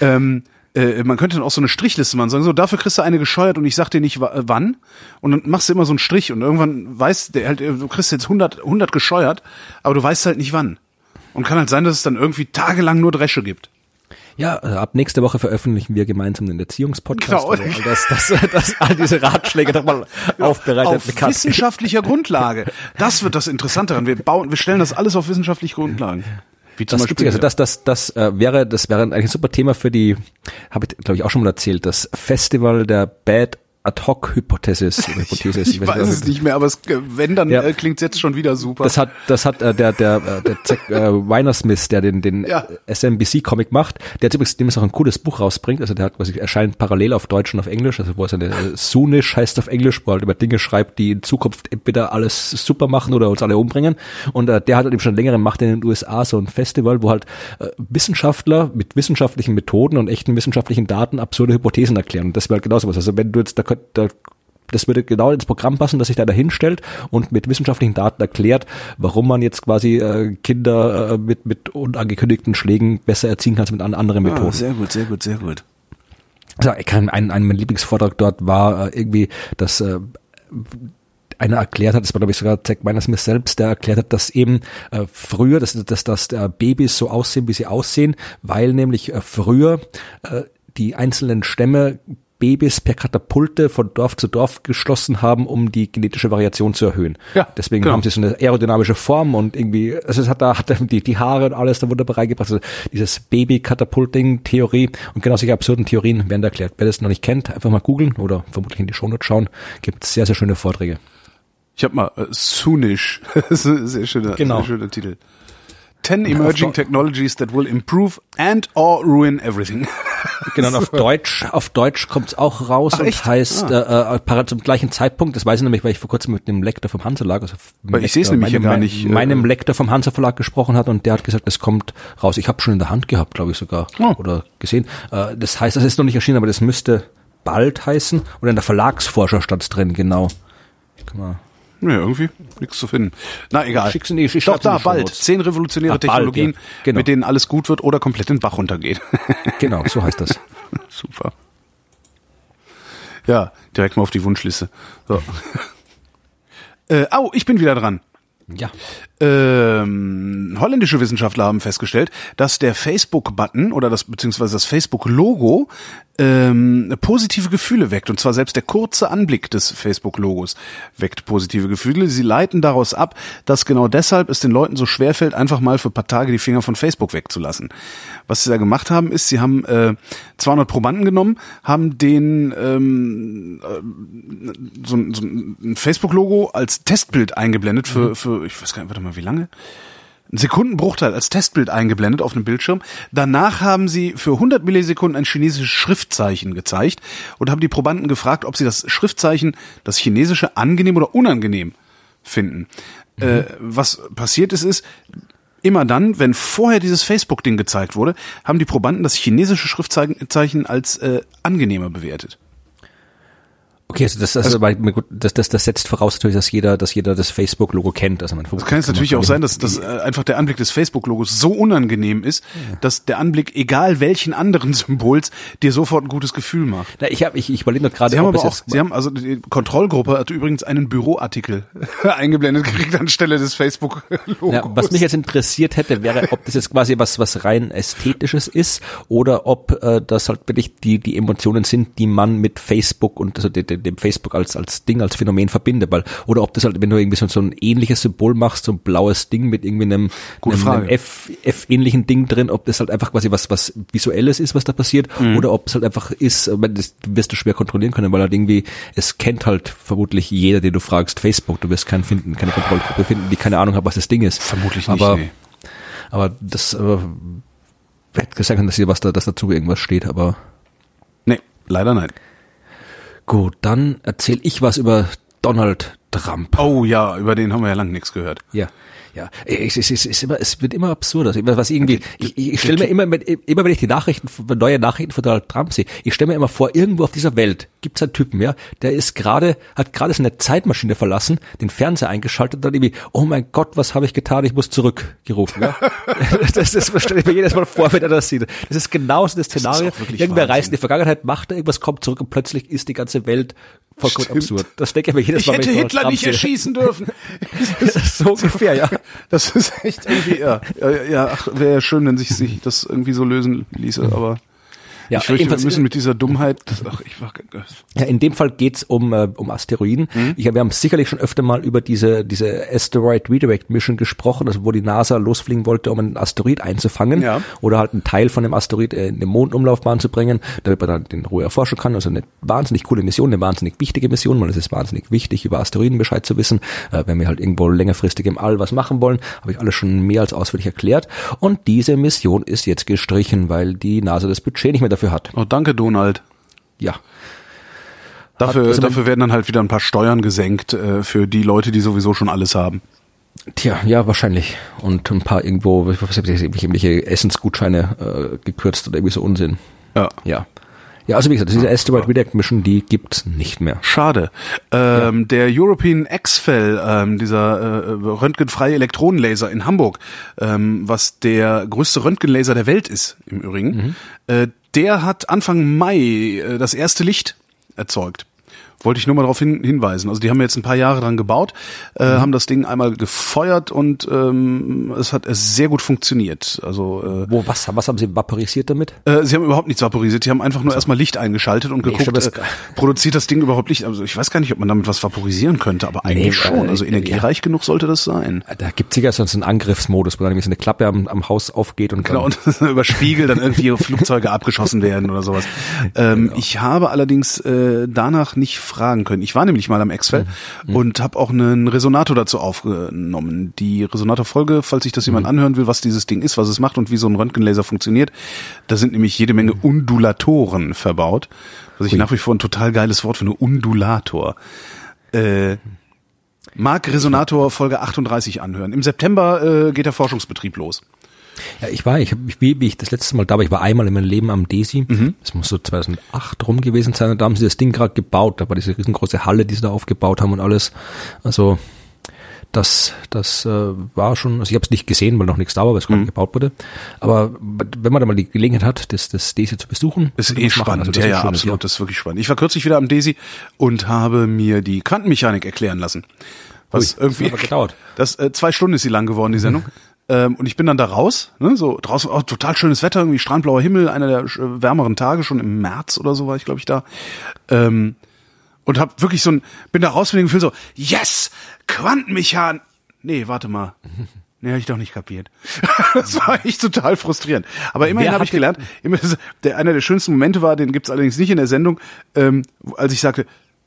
ähm, äh, man könnte dann auch so eine Strichliste machen, sagen so, dafür kriegst du eine gescheuert und ich sag dir nicht wa- äh, wann und dann machst du immer so einen Strich und irgendwann weißt der halt, äh, du kriegst jetzt 100, 100 gescheuert, aber du weißt halt nicht wann. Und kann halt sein, dass es dann irgendwie tagelang nur Dresche gibt. Ja, also ab nächste Woche veröffentlichen wir gemeinsam den Erziehungspodcast. Genau. Also, das, das, das, all diese Ratschläge nochmal aufbereitet auf bekannt. wissenschaftlicher Grundlage. Das wird das Interessante daran. Wir bauen, wir stellen das alles auf wissenschaftliche Grundlagen. Wie zum Das Beispiel, also das, das, das äh, wäre, das wäre eigentlich ein super Thema für die, habe ich glaube ich auch schon mal erzählt, das Festival der Bad Ad-Hoc-Hypothesis. Hypothesis, ich weiß es nicht mehr, aber es, wenn, dann Ja. äh, klingt's jetzt schon wieder super. Das hat, das hat äh, der der äh, der Zack äh, Weinersmith, der den den Ja. SMBC Comic macht, der hat übrigens dem ist auch ein cooles Buch rausbringt. Also der hat quasi erscheint parallel auf Deutsch und auf Englisch. Also wo es eine äh, Soonish heißt auf Englisch, wo er halt über Dinge schreibt, die in Zukunft entweder alles super machen oder uns alle umbringen. Und äh, der hat halt eben schon längere macht in den USA so ein Festival, wo halt äh, Wissenschaftler mit wissenschaftlichen Methoden und echten wissenschaftlichen Daten absurde Hypothesen erklären. Und das wäre halt genauso was. Also wenn du jetzt da, könnt- da das würde genau ins Programm passen, dass sich da dahinstellt und mit wissenschaftlichen Daten erklärt, warum man jetzt quasi äh, Kinder äh, mit, mit unangekündigten Schlägen besser erziehen kann als mit an anderen Methoden. ah, sehr gut, sehr gut, sehr gut. Also ich kann, ein, ein mein Lieblingsvortrag dort war äh, irgendwie, dass äh, einer erklärt hat, das war glaube ich sogar Zack Smith selbst, der erklärt hat, dass eben äh, früher, dass, dass, dass äh, Babys so aussehen, wie sie aussehen, weil nämlich äh, früher äh, die einzelnen Stämme Babys per Katapulte von Dorf zu Dorf geschlossen haben, um die genetische Variation zu erhöhen. Ja, Deswegen genau. haben sie so eine aerodynamische Form und irgendwie, also es hat da, hat die, die Haare und alles da wunderbar reingebracht. Also dieses Baby-Catapulting-Theorie und genau solche absurden Theorien werden da erklärt. Wer das noch nicht kennt, einfach mal googeln oder vermutlich in die Shownotes schauen. Gibt sehr, sehr schöne Vorträge. Ich habe mal äh, ein sehr schöner, Genau. sehr schöner Titel. Ten emerging technologies that will improve and or ruin everything. Genau, und auf Deutsch, auf Deutsch kommt's auch raus Ach, und echt? heißt äh, äh, parallel zum gleichen Zeitpunkt, das weiß ich nämlich, weil ich vor kurzem mit dem Lektor vom Hanselag, also Weil ich seh's nämlich hier meinem, gar nicht, äh, meinem Lektor vom Hansa Verlag gesprochen hat und der hat gesagt, es kommt raus. Ich habe schon in der Hand gehabt, glaube ich sogar, Oh. oder gesehen. Äh, das heißt, das ist noch nicht erschienen, aber das müsste bald heißen. Und in der Verlagsforscher stand's drin, genau. Kann man Ja, irgendwie nichts zu finden. Na egal. Schick's in die- ich Doch da bald. Zehn revolutionäre bald, Technologien, ja. Genau. mit denen alles gut wird oder komplett in den Bach runtergeht. Genau, so heißt das. Super. Ja, direkt mal auf die Wunschliste. So. äh, au, ich bin wieder dran. Ja. Ähm, holländische Wissenschaftler haben festgestellt, dass der Facebook-Button oder das beziehungsweise das Facebook-Logo ähm, positive Gefühle weckt. Und zwar selbst der kurze Anblick des Facebook-Logos weckt positive Gefühle. Sie leiten daraus ab, dass genau deshalb es den Leuten so schwerfällt, einfach mal für ein paar Tage die Finger von Facebook wegzulassen. Was sie da gemacht haben, ist, sie haben äh, 200 Probanden genommen, haben den ähm, so, ein- so ein Facebook-Logo als Testbild eingeblendet für, für, ich weiß gar nicht, warte mal, wie lange? Ein Sekundenbruchteil als Testbild eingeblendet auf einem Bildschirm. Danach haben sie für 100 Millisekunden ein chinesisches Schriftzeichen gezeigt und haben die Probanden gefragt, ob sie das Schriftzeichen, das chinesische, angenehm oder unangenehm finden. Äh, was passiert ist, ist, immer dann, wenn vorher dieses Facebook-Ding gezeigt wurde, haben die Probanden das chinesische Schriftzeichen als äh, angenehmer bewertet. Okay, also das, also, also gut, das, das, das setzt voraus natürlich, dass jeder, dass jeder das Facebook-Logo kennt. Also man das kann jetzt natürlich auch sein, dass, dass äh, einfach der Anblick des Facebook-Logos so unangenehm ist, ja. dass der Anblick, egal welchen anderen Symbols, dir sofort ein gutes Gefühl macht. Na, ich habe, ich, ich überlege gerade. Sie haben aber auch, Sie haben also die Kontrollgruppe hat übrigens einen Büroartikel eingeblendet gekriegt anstelle des Facebook-Logos. Ja, was mich jetzt interessiert hätte, wäre, ob das jetzt quasi was, was rein ästhetisches ist oder ob äh, das halt wirklich die die Emotionen sind, die man mit Facebook und also dem, dem Facebook als als Ding als Phänomen verbindet, weil oder ob das halt wenn du irgendwie so, so ein ähnliches Symbol machst, so ein blaues Ding mit irgendwie einem, einem, einem F F ähnlichen Ding drin, ob das halt einfach quasi was was visuelles ist, was da passiert, mhm. oder ob es halt einfach ist, das wirst du schwer kontrollieren können, weil halt irgendwie es kennt halt vermutlich jeder, den du fragst, Facebook, du wirst keinen finden, keine Kontrollgruppe finden, die keine Ahnung hat, was das Ding ist. Vermutlich nicht. Aber, nee. aber das äh, hätte gesagt, dass hier was da, dass dazu irgendwas steht, aber Nee, leider nein. Gut, dann erzähle ich was über Donald Trump. Oh ja, über den haben wir ja lang nichts gehört. Ja. Ja, es, es, es, es, immer, es wird immer absurder. Was irgendwie, ich, ich stelle mir immer, immer wenn ich die Nachrichten, neue Nachrichten von Donald Trump sehe, ich stelle mir immer vor, irgendwo auf dieser Welt gibt es einen Typen, ja, der ist gerade, hat gerade seine Zeitmaschine verlassen, den Fernseher eingeschaltet und dann irgendwie, oh mein Gott, was habe ich getan? Ich muss zurückgerufen. Ja? das, das stelle ich mir jedes Mal vor, wenn er das sieht. Das ist genauso das Szenario. Das Irgendwer Wahnsinn. reist in die Vergangenheit, macht er irgendwas, kommt zurück und plötzlich ist die ganze Welt vollkommen Stimmt. absurd. Das denke ich mir jedes Mal. Ich hätte Hitler nicht erschießen dürfen. das ist so ungefähr, ja. Das ist echt irgendwie, ja, ja, ja ach, wäre ja schön, wenn sich, sich das irgendwie so lösen ließe, aber ja, ich fürchte, wir müssen mit dieser Dummheit. Ach, ich war, ja, in dem Fall geht's um äh, um Asteroiden. Mhm. Ich, wir haben sicherlich schon öfter mal über diese diese Asteroid Redirect Mission gesprochen, also wo die NASA losfliegen wollte, um einen Asteroid einzufangen ja. oder halt einen Teil von dem Asteroid in die Mondumlaufbahn zu bringen, damit man dann den Ruhe erforschen kann. Also eine wahnsinnig coole Mission, eine wahnsinnig wichtige Mission, weil es ist wahnsinnig wichtig, über Asteroiden Bescheid zu wissen. Äh, wenn wir halt irgendwo längerfristig im All was machen wollen, habe ich alles schon mehr als ausführlich erklärt. Und diese Mission ist jetzt gestrichen, weil die NASA das Budget nicht mehr dafür hat. Oh, danke, Donald. Ja. Dafür, also dafür werden dann halt wieder ein paar Steuern gesenkt äh, für die Leute, die sowieso schon alles haben. Tja, ja, wahrscheinlich. Und ein paar irgendwo, was weiß ich, irgendwelche Essensgutscheine äh, gekürzt oder irgendwie so Unsinn. Ja. Ja. Ja, also wie gesagt, diese Asteroid Redact Mission, die gibt's nicht mehr. Schade. Ähm, ja. Der European X-Fell, ähm, dieser äh, röntgenfreie Elektronenlaser in Hamburg, ähm, was der größte Röntgenlaser der Welt ist, im Übrigen, mhm. äh, der hat Anfang Mai äh, das erste Licht erzeugt. Wollte ich nur mal darauf hin, hinweisen. Also die haben jetzt ein paar Jahre dran gebaut, äh, mhm. haben das Ding einmal gefeuert und ähm, es hat sehr gut funktioniert. Also äh, wo was was haben sie vaporisiert damit? Äh, sie haben überhaupt nichts vaporisiert. Sie haben einfach nur also. erstmal Licht eingeschaltet und nee, geguckt, äh, produziert das Ding überhaupt Licht. Also ich weiß gar nicht, ob man damit was vaporisieren könnte, aber eigentlich nee, schon. Also energiereich ja. genug sollte das sein. Da gibt es sicher sonst einen Angriffsmodus, wo dann nämlich so eine Klappe am, am Haus aufgeht und genau und über Spiegel dann irgendwie Flugzeuge abgeschossen werden oder sowas. Ähm, genau. Ich habe allerdings äh, danach nicht fragen können. Ich war nämlich mal am Excel mhm. und habe auch einen Resonator dazu aufgenommen. Die Resonator-Folge, falls sich das jemand mhm. anhören will, was dieses Ding ist, was es macht und wie so ein Röntgenlaser funktioniert, da sind nämlich jede Menge mhm. Undulatoren verbaut. Was ich Ui. nach wie vor ein total geiles Wort finde, Undulator. Äh, Mag Resonator Folge 38 anhören. Im September äh, geht der Forschungsbetrieb los. Ja, ich war, ich habe wie, wie ich das letzte Mal da war, ich war einmal in meinem Leben am Desi. Mhm. Das muss so 2008 rum gewesen sein. Da haben sie das Ding gerade gebaut. Da war diese riesengroße Halle, die sie da aufgebaut haben und alles. Also das, das äh, war schon, also ich habe es nicht gesehen, weil noch nichts da war, weil es gerade mhm. gebaut wurde. Aber wenn man da mal die Gelegenheit hat, das, das Desi zu besuchen, das ist eh spannend. Also ja, ja, absolut, das ist wirklich spannend. Ich war kürzlich wieder am Desi und habe mir die Quantenmechanik erklären lassen. Was Ui, irgendwie das gedauert. Das äh, zwei Stunden ist sie lang geworden, die Sendung. Ähm, und ich bin dann da raus, ne, so draußen, oh, total schönes Wetter, irgendwie strandblauer Himmel, einer der wärmeren Tage, schon im März oder so war ich, glaube ich, da. Ähm, und hab wirklich so ein, bin da raus mit dem Gefühl so, yes, Quantenmechan. Nee, warte mal. Nee, hab ich doch nicht kapiert. das war echt total frustrierend. Aber immerhin habe ich gelernt, immer, der, einer der schönsten Momente war, den gibt's allerdings nicht in der Sendung, ähm, als ich sagte,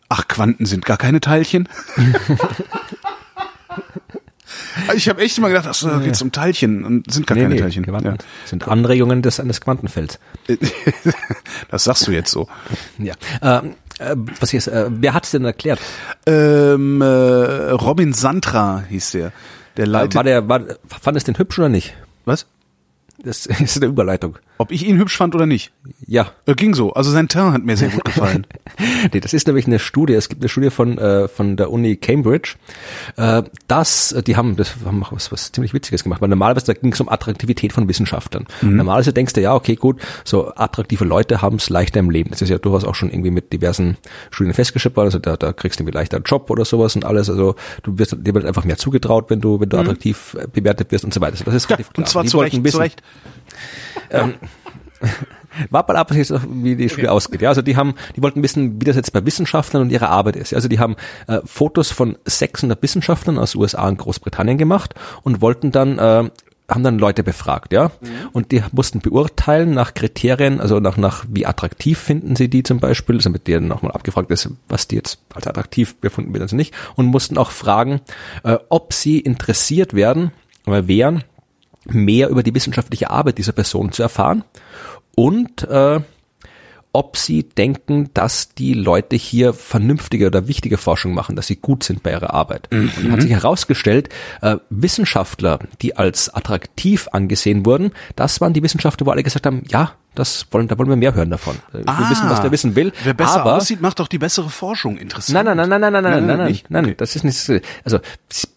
ach, Quanten sind gar keine Teilchen. Ich habe echt immer gedacht, ach da geht's um Teilchen und sind gar nee, keine nee, Teilchen. Ja. Sind Anregungen des eines Quantenfelds. das sagst du jetzt so. Ja. Ähm, äh, was hier ist, äh, wer hat's denn erklärt? Ähm, äh, Robin Santra hieß der. Der leitet. War der, war, fand es den hübsch oder nicht? Was? Das ist eine Überleitung. Ob ich ihn hübsch fand oder nicht. Ja. Äh, ging so. Also sein Teint hat mir sehr gut gefallen. nee, das ist nämlich eine Studie. Es gibt eine Studie von äh, von der Uni Cambridge. Äh, das, die haben das haben auch was, was ziemlich Witziges gemacht. Weil normalerweise da ging es um Attraktivität von Wissenschaftlern. Mhm. Normalerweise denkst du ja, okay, gut, so attraktive Leute haben es leichter im Leben. Das ist ja durchaus auch schon irgendwie mit diversen Studien festgestellt worden. Also da, da kriegst du irgendwie leichter einen Job oder sowas und alles. Also du wirst dir wird einfach mehr zugetraut, wenn du wenn du mhm. attraktiv äh, bewertet wirst und so weiter. Also das ist ja, relativ klar. Und zwar zu Recht, zu Recht. Ähm, mal ab, wie die Studie okay. ausgeht. Ja, also die haben, die wollten wissen, wie das jetzt bei Wissenschaftlern und ihrer Arbeit ist. Also die haben äh, Fotos von 600 Wissenschaftlern aus USA und Großbritannien gemacht und wollten dann äh, haben dann Leute befragt, ja, mhm. und die mussten beurteilen nach Kriterien, also nach nach wie attraktiv finden sie die zum Beispiel, also mit denen nochmal abgefragt ist, was die jetzt als attraktiv befunden wird, also nicht, und mussten auch fragen, äh, ob sie interessiert werden, oder wären, mehr über die wissenschaftliche Arbeit dieser Person zu erfahren und äh, ob sie denken, dass die Leute hier vernünftige oder wichtige Forschung machen, dass sie gut sind bei ihrer Arbeit. Mhm. Und hat sich herausgestellt, äh, Wissenschaftler, die als attraktiv angesehen wurden, das waren die Wissenschaftler, wo alle gesagt haben, ja, das wollen, da wollen wir mehr hören davon. Wir ah, wissen, was der wissen will. Wer besser aber, aussieht, macht doch die bessere Forschung interessant. Nein, nein, nein, nein, nein, nein, nein, nein, nein, nein, nein, das ist nicht. Also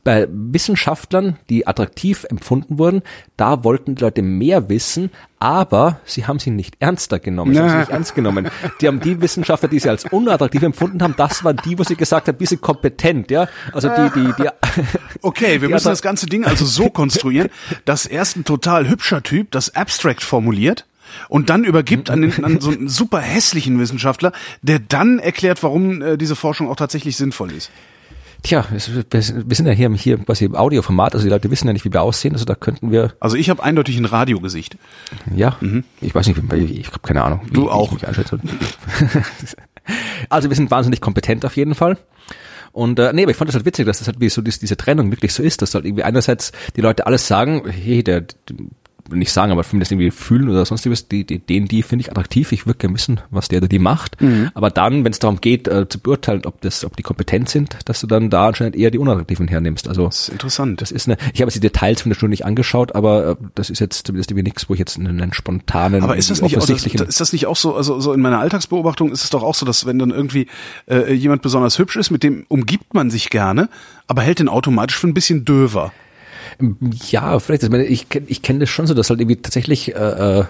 bei Wissenschaftlern, die attraktiv empfunden wurden, da wollten die Leute mehr wissen, aber sie haben sie nicht ernster genommen, sie haben sie nicht ernst genommen. Die haben die Wissenschaftler, die sie als unattraktiv empfunden haben, das waren die, wo sie gesagt haben, die sind kompetent, ja. Also die, die, die. Okay, wir müssen das ganze Ding also so konstruieren, dass erst ein total hübscher Typ das Abstract formuliert und dann übergibt an, den, an so einen super hässlichen Wissenschaftler, der dann erklärt, warum äh, diese Forschung auch tatsächlich sinnvoll ist. Tja, wir sind ja hier, hier quasi im Audioformat, also die Leute wissen ja nicht, wie wir aussehen, also da könnten wir. Also ich habe eindeutig ein Radiogesicht. Ja, mhm. ich weiß nicht, ich habe keine Ahnung. Du auch. also wir sind wahnsinnig kompetent auf jeden Fall. Und äh, nee, aber ich fand das halt witzig, dass das halt wie so diese Trennung wirklich so ist, dass halt irgendwie einerseits die Leute alles sagen, hey, der nicht sagen, aber das irgendwie fühlen oder sonst was, die, die, den, die finde ich attraktiv, ich würde gerne wissen, was der oder die macht. Mhm. Aber dann, wenn es darum geht, äh, zu beurteilen, ob das, ob die kompetent sind, dass du dann da anscheinend eher die unattraktiven hernimmst. Also das ist interessant. Das ist eine, ich habe jetzt die Details von der Stunde nicht angeschaut, aber äh, das ist jetzt zumindest irgendwie nichts, wo ich jetzt einen, einen spontanen, aber ist das nicht auch, das, ist das nicht auch so, also so in meiner Alltagsbeobachtung ist es doch auch so, dass wenn dann irgendwie äh, jemand besonders hübsch ist, mit dem umgibt man sich gerne, aber hält den automatisch für ein bisschen döver. Ja, vielleicht. Ich, meine, ich, ich kenne das schon so, dass halt irgendwie tatsächlich äh, äh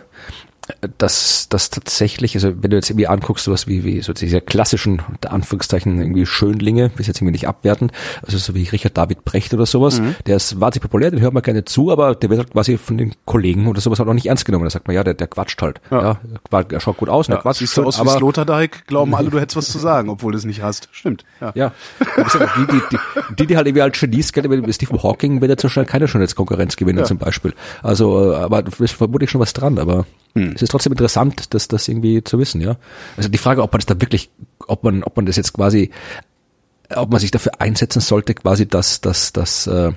dass das tatsächlich, also wenn du jetzt irgendwie anguckst, sowas wie, wie so diese klassischen, unter Anführungszeichen, irgendwie Schönlinge, ist jetzt irgendwie nicht abwertend, also so wie Richard David Brecht oder sowas, mhm. der ist wahnsinnig populär, den hört man gerne zu, aber der wird halt quasi von den Kollegen oder sowas halt auch nicht ernst genommen. Da sagt man, ja, der, der quatscht halt. Ja. ja er schaut gut aus, ja, der quatscht. Siehst du aus aber, wie Sloterdijk, glauben alle, du hättest was zu sagen, obwohl du es nicht hast. Stimmt. Ja. ja. Die, die, die, die, die halt irgendwie als Genies kennen, Stephen Hawking wird jetzt so schnell keine Schönheitskonkurrenz gewinnen ja. zum Beispiel. Also, äh, aber ist vermutlich schon was dran, aber hm. Es ist trotzdem interessant, das, das irgendwie zu wissen, ja. Also die Frage, ob man das da wirklich, ob man, ob man das jetzt quasi, ob man sich dafür einsetzen sollte, quasi, dass, dass, dass, äh,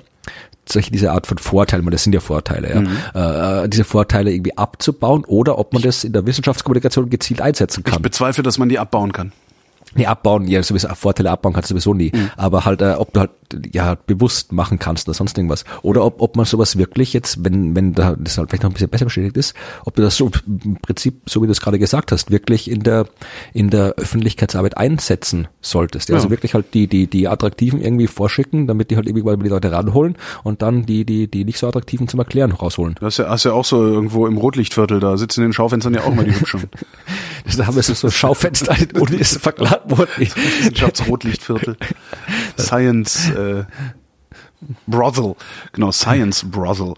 solche diese Art von Vorteilen, das sind ja Vorteile, ja, mhm. äh, diese Vorteile irgendwie abzubauen oder ob man das in der Wissenschaftskommunikation gezielt einsetzen kann. Ich bezweifle, dass man die abbauen kann. Nee, abbauen, ja, sowieso Vorteile abbauen kannst du sowieso nie. Mhm. Aber halt, äh, ob du halt ja bewusst machen kannst oder sonst irgendwas. Oder ob, ob man sowas wirklich jetzt, wenn, wenn da das halt vielleicht noch ein bisschen besser bestätigt ist, ob du das so im Prinzip, so wie du es gerade gesagt hast, wirklich in der in der Öffentlichkeitsarbeit einsetzen solltest. Ja. Also wirklich halt die, die, die Attraktiven irgendwie vorschicken, damit die halt irgendwie mal die Leute ranholen und dann die, die, die nicht so Attraktiven zum Erklären rausholen. Das hast ja, hast ja auch so irgendwo im Rotlichtviertel, da sitzen in den Schaufenstern ja auch mal die Hübschen. da haben wir so Schaufenster, Uni ist verklagt. Wissenschaftsrotlichtviertel. Science äh, Brothel, genau, Science Brothel.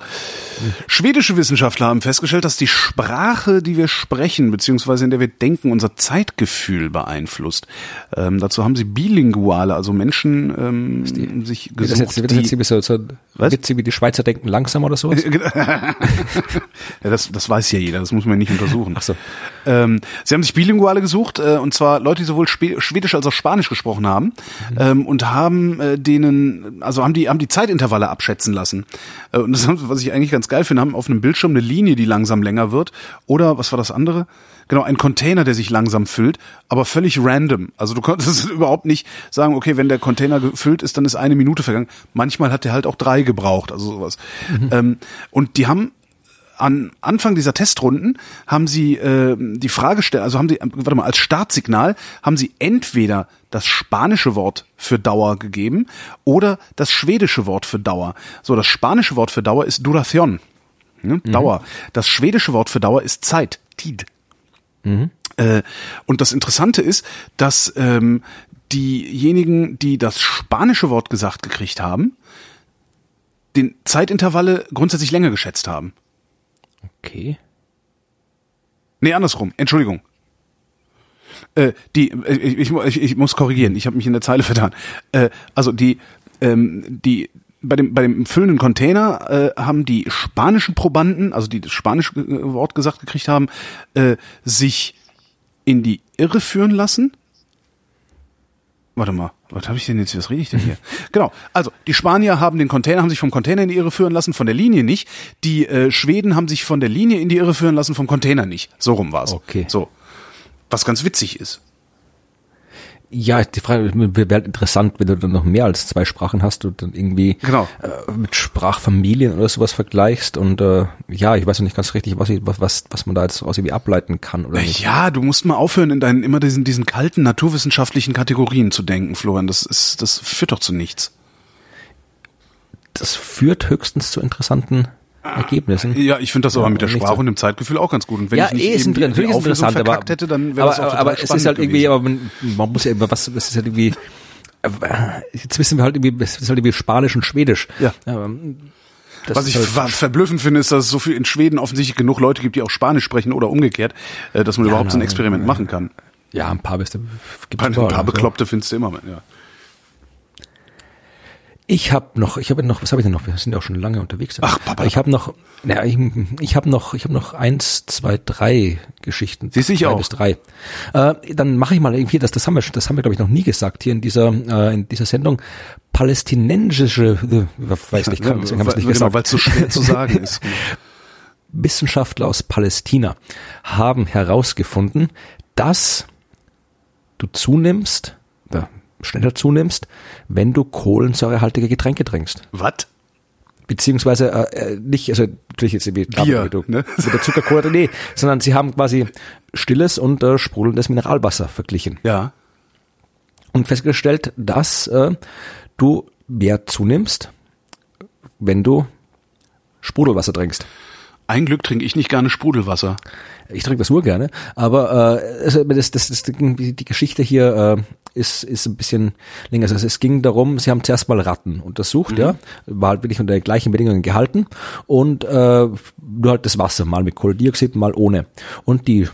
Schwedische Wissenschaftler haben festgestellt, dass die Sprache, die wir sprechen, beziehungsweise in der wir denken, unser Zeitgefühl beeinflusst. Ähm, dazu haben sie Bilinguale, also Menschen ähm, die, sich gesucht. Das jetzt, wird das jetzt so, so was? wie die Schweizer denken langsam oder so? ja, das, das weiß ja jeder, das muss man nicht untersuchen. Ach so. Ähm, sie haben sich Bilinguale gesucht, äh, und zwar Leute, die sowohl Schwedisch als auch Spanisch gesprochen haben, mhm. ähm, und haben äh, denen, also haben die, haben die Zeitintervalle abschätzen lassen. Äh, und das haben, was ich eigentlich ganz geil finde, haben auf einem Bildschirm eine Linie, die langsam länger wird. Oder, was war das andere? Genau, ein Container, der sich langsam füllt, aber völlig random. Also du konntest überhaupt nicht sagen, okay, wenn der Container gefüllt ist, dann ist eine Minute vergangen. Manchmal hat der halt auch drei gebraucht, also sowas. Mhm. Ähm, und die haben an Anfang dieser Testrunden haben sie äh, die Frage gestellt, also haben sie, warte mal, als Startsignal haben sie entweder das spanische Wort für Dauer gegeben oder das schwedische Wort für Dauer. So, das spanische Wort für Dauer ist Duración, ne? Dauer. Das schwedische Wort für Dauer ist Zeit, Tid. Äh, und das Interessante ist, dass ähm, diejenigen, die das spanische Wort gesagt gekriegt haben, den Zeitintervalle grundsätzlich länger geschätzt haben. Okay. Nee, andersrum. Entschuldigung. Äh, die, äh, ich, ich, ich muss korrigieren. Ich habe mich in der Zeile vertan. Äh, also die, ähm, die bei dem bei dem füllenden Container äh, haben die spanischen Probanden, also die das spanische äh, Wort gesagt gekriegt haben, äh, sich in die Irre führen lassen. Warte mal, was habe ich denn jetzt? Was rede ich denn hier? genau. Also die Spanier haben den Container, haben sich vom Container in die Irre führen lassen, von der Linie nicht. Die äh, Schweden haben sich von der Linie in die Irre führen lassen, vom Container nicht. So rum war's. Okay. So. Was ganz witzig ist. Ja, die Frage wäre halt interessant, wenn du dann noch mehr als zwei Sprachen hast und dann irgendwie Genau. äh, mit Sprachfamilien oder sowas vergleichst und äh, ja, ich weiß noch nicht ganz richtig, was, was, was man da jetzt aus irgendwie ableiten kann oder nicht. Ja, du musst mal aufhören, in deinen immer diesen, diesen kalten naturwissenschaftlichen Kategorien zu denken, Florian. Das ist, das führt doch zu nichts. Das führt höchstens zu interessanten Ergebnissen. Ja, ich finde das aber mit der Sprache so. und dem Zeitgefühl auch ganz gut. Und wenn ja, ich eh, ist eben inter- natürlich ist interessant, aber, hätte, dann wäre das auch aber es ist halt irgendwie, aber man, man muss ja immer was, es ist halt irgendwie, jetzt wissen wir halt irgendwie, es ist halt irgendwie Spanisch und Schwedisch. Ja. ähm, das Was ich halt- ver verblüffend finde, ist, dass es so viel in Schweden offensichtlich genug Leute gibt, die auch Spanisch sprechen oder umgekehrt, äh, dass man Ja, überhaupt so ein Experiment ja. machen kann. ja, ein paar beste, gibt's Ein überall, paar also. Bekloppte findest du immer. Ja. Ich habe noch, ich habe noch, was habe ich denn noch? Wir sind ja auch schon lange unterwegs. Ach, Papa. Ich habe noch, ja, ich, ich habe noch, ich habe noch eins, zwei, drei Geschichten. Siehst ich auch. Bis drei. Äh, dann mache ich mal irgendwie, das, das haben wir, das haben wir glaube ich noch nie gesagt hier in dieser, äh, in dieser Sendung. Palästinensische, äh, weiß nicht, kann, deswegen haben wir es nicht Weil gesagt. es so schwer zu sagen ist. Wissenschaftler aus Palästina haben herausgefunden, dass du zunimmst, oder schneller zunimmst, wenn du kohlensäurehaltige Getränke trinkst. Was? Beziehungsweise äh, äh, nicht, also natürlich jetzt irgendwie Bier, wie du, ne? mit der Zuckerkohle, nee, sondern sie haben quasi stilles und äh, sprudelndes Mineralwasser verglichen Ja. und festgestellt, dass äh, du mehr zunimmst, wenn du Sprudelwasser trinkst. Ein Glück trinke ich nicht gerne Sprudelwasser. Ich trinke das nur gerne, aber äh, also das, das, das, die Geschichte hier äh, ist, ist ein bisschen länger. Also es ging darum, sie haben zuerst mal Ratten untersucht, ja, war halt wirklich unter den gleichen Bedingungen gehalten und äh, nur halt das Wasser, mal mit Kohlendioxid, mal ohne. Und die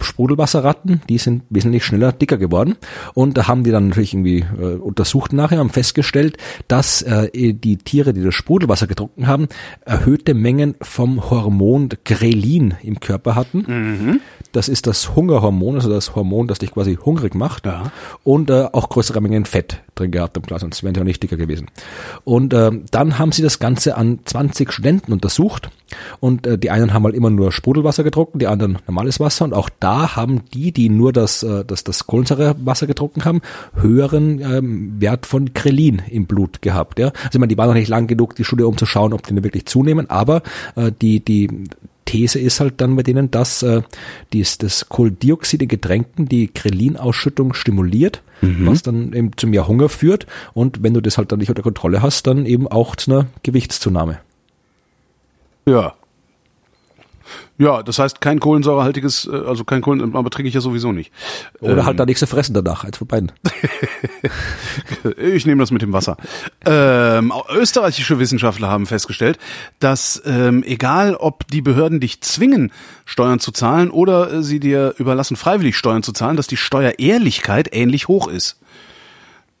Sprudelwasserratten, die sind wesentlich schneller dicker geworden. Und da haben die dann natürlich irgendwie äh, untersucht nachher, haben festgestellt, dass äh, die Tiere, die das Sprudelwasser getrunken haben, erhöhte Mengen vom Hormon Grelin im Körper hatten. Das ist das Hungerhormon, also das Hormon, das dich quasi hungrig macht. Ja. Und äh, auch größere Mengen Fett drin gehabt im Glas, sonst wären sie auch nicht dicker gewesen. Und äh, dann haben sie das Ganze an 20 Studenten untersucht. Und äh, die einen haben halt immer nur Sprudelwasser getrunken, die anderen normales Wasser. Und auch da haben die, die nur das, äh, das, das Kohlensäurewasser getrunken haben, höheren ähm, Wert von Krelin im Blut gehabt. Ja? Also ich meine, die waren noch nicht lang genug, die Studie, um zu schauen, ob die denn wirklich zunehmen. Aber äh, die, die These ist halt dann bei denen, dass äh, dies, das Kohlendioxid in Getränken die Krelinausschüttung stimuliert, was dann eben zu mehr Hunger führt. Und wenn du das halt dann nicht unter Kontrolle hast, dann eben auch zu einer Gewichtszunahme. Ja. Ja, das heißt kein kohlensäurehaltiges, äh, also kein Kohlen, aber trinke ich ja sowieso nicht. Oder halt da nichts zu fressen danach, als von beiden. Ich nehme das mit dem Wasser. Ähm, österreichische Wissenschaftler haben festgestellt, dass ähm, egal ob die Behörden dich zwingen, Steuern zu zahlen oder äh, sie dir überlassen, freiwillig Steuern zu zahlen, dass die Steuerehrlichkeit ähnlich hoch ist.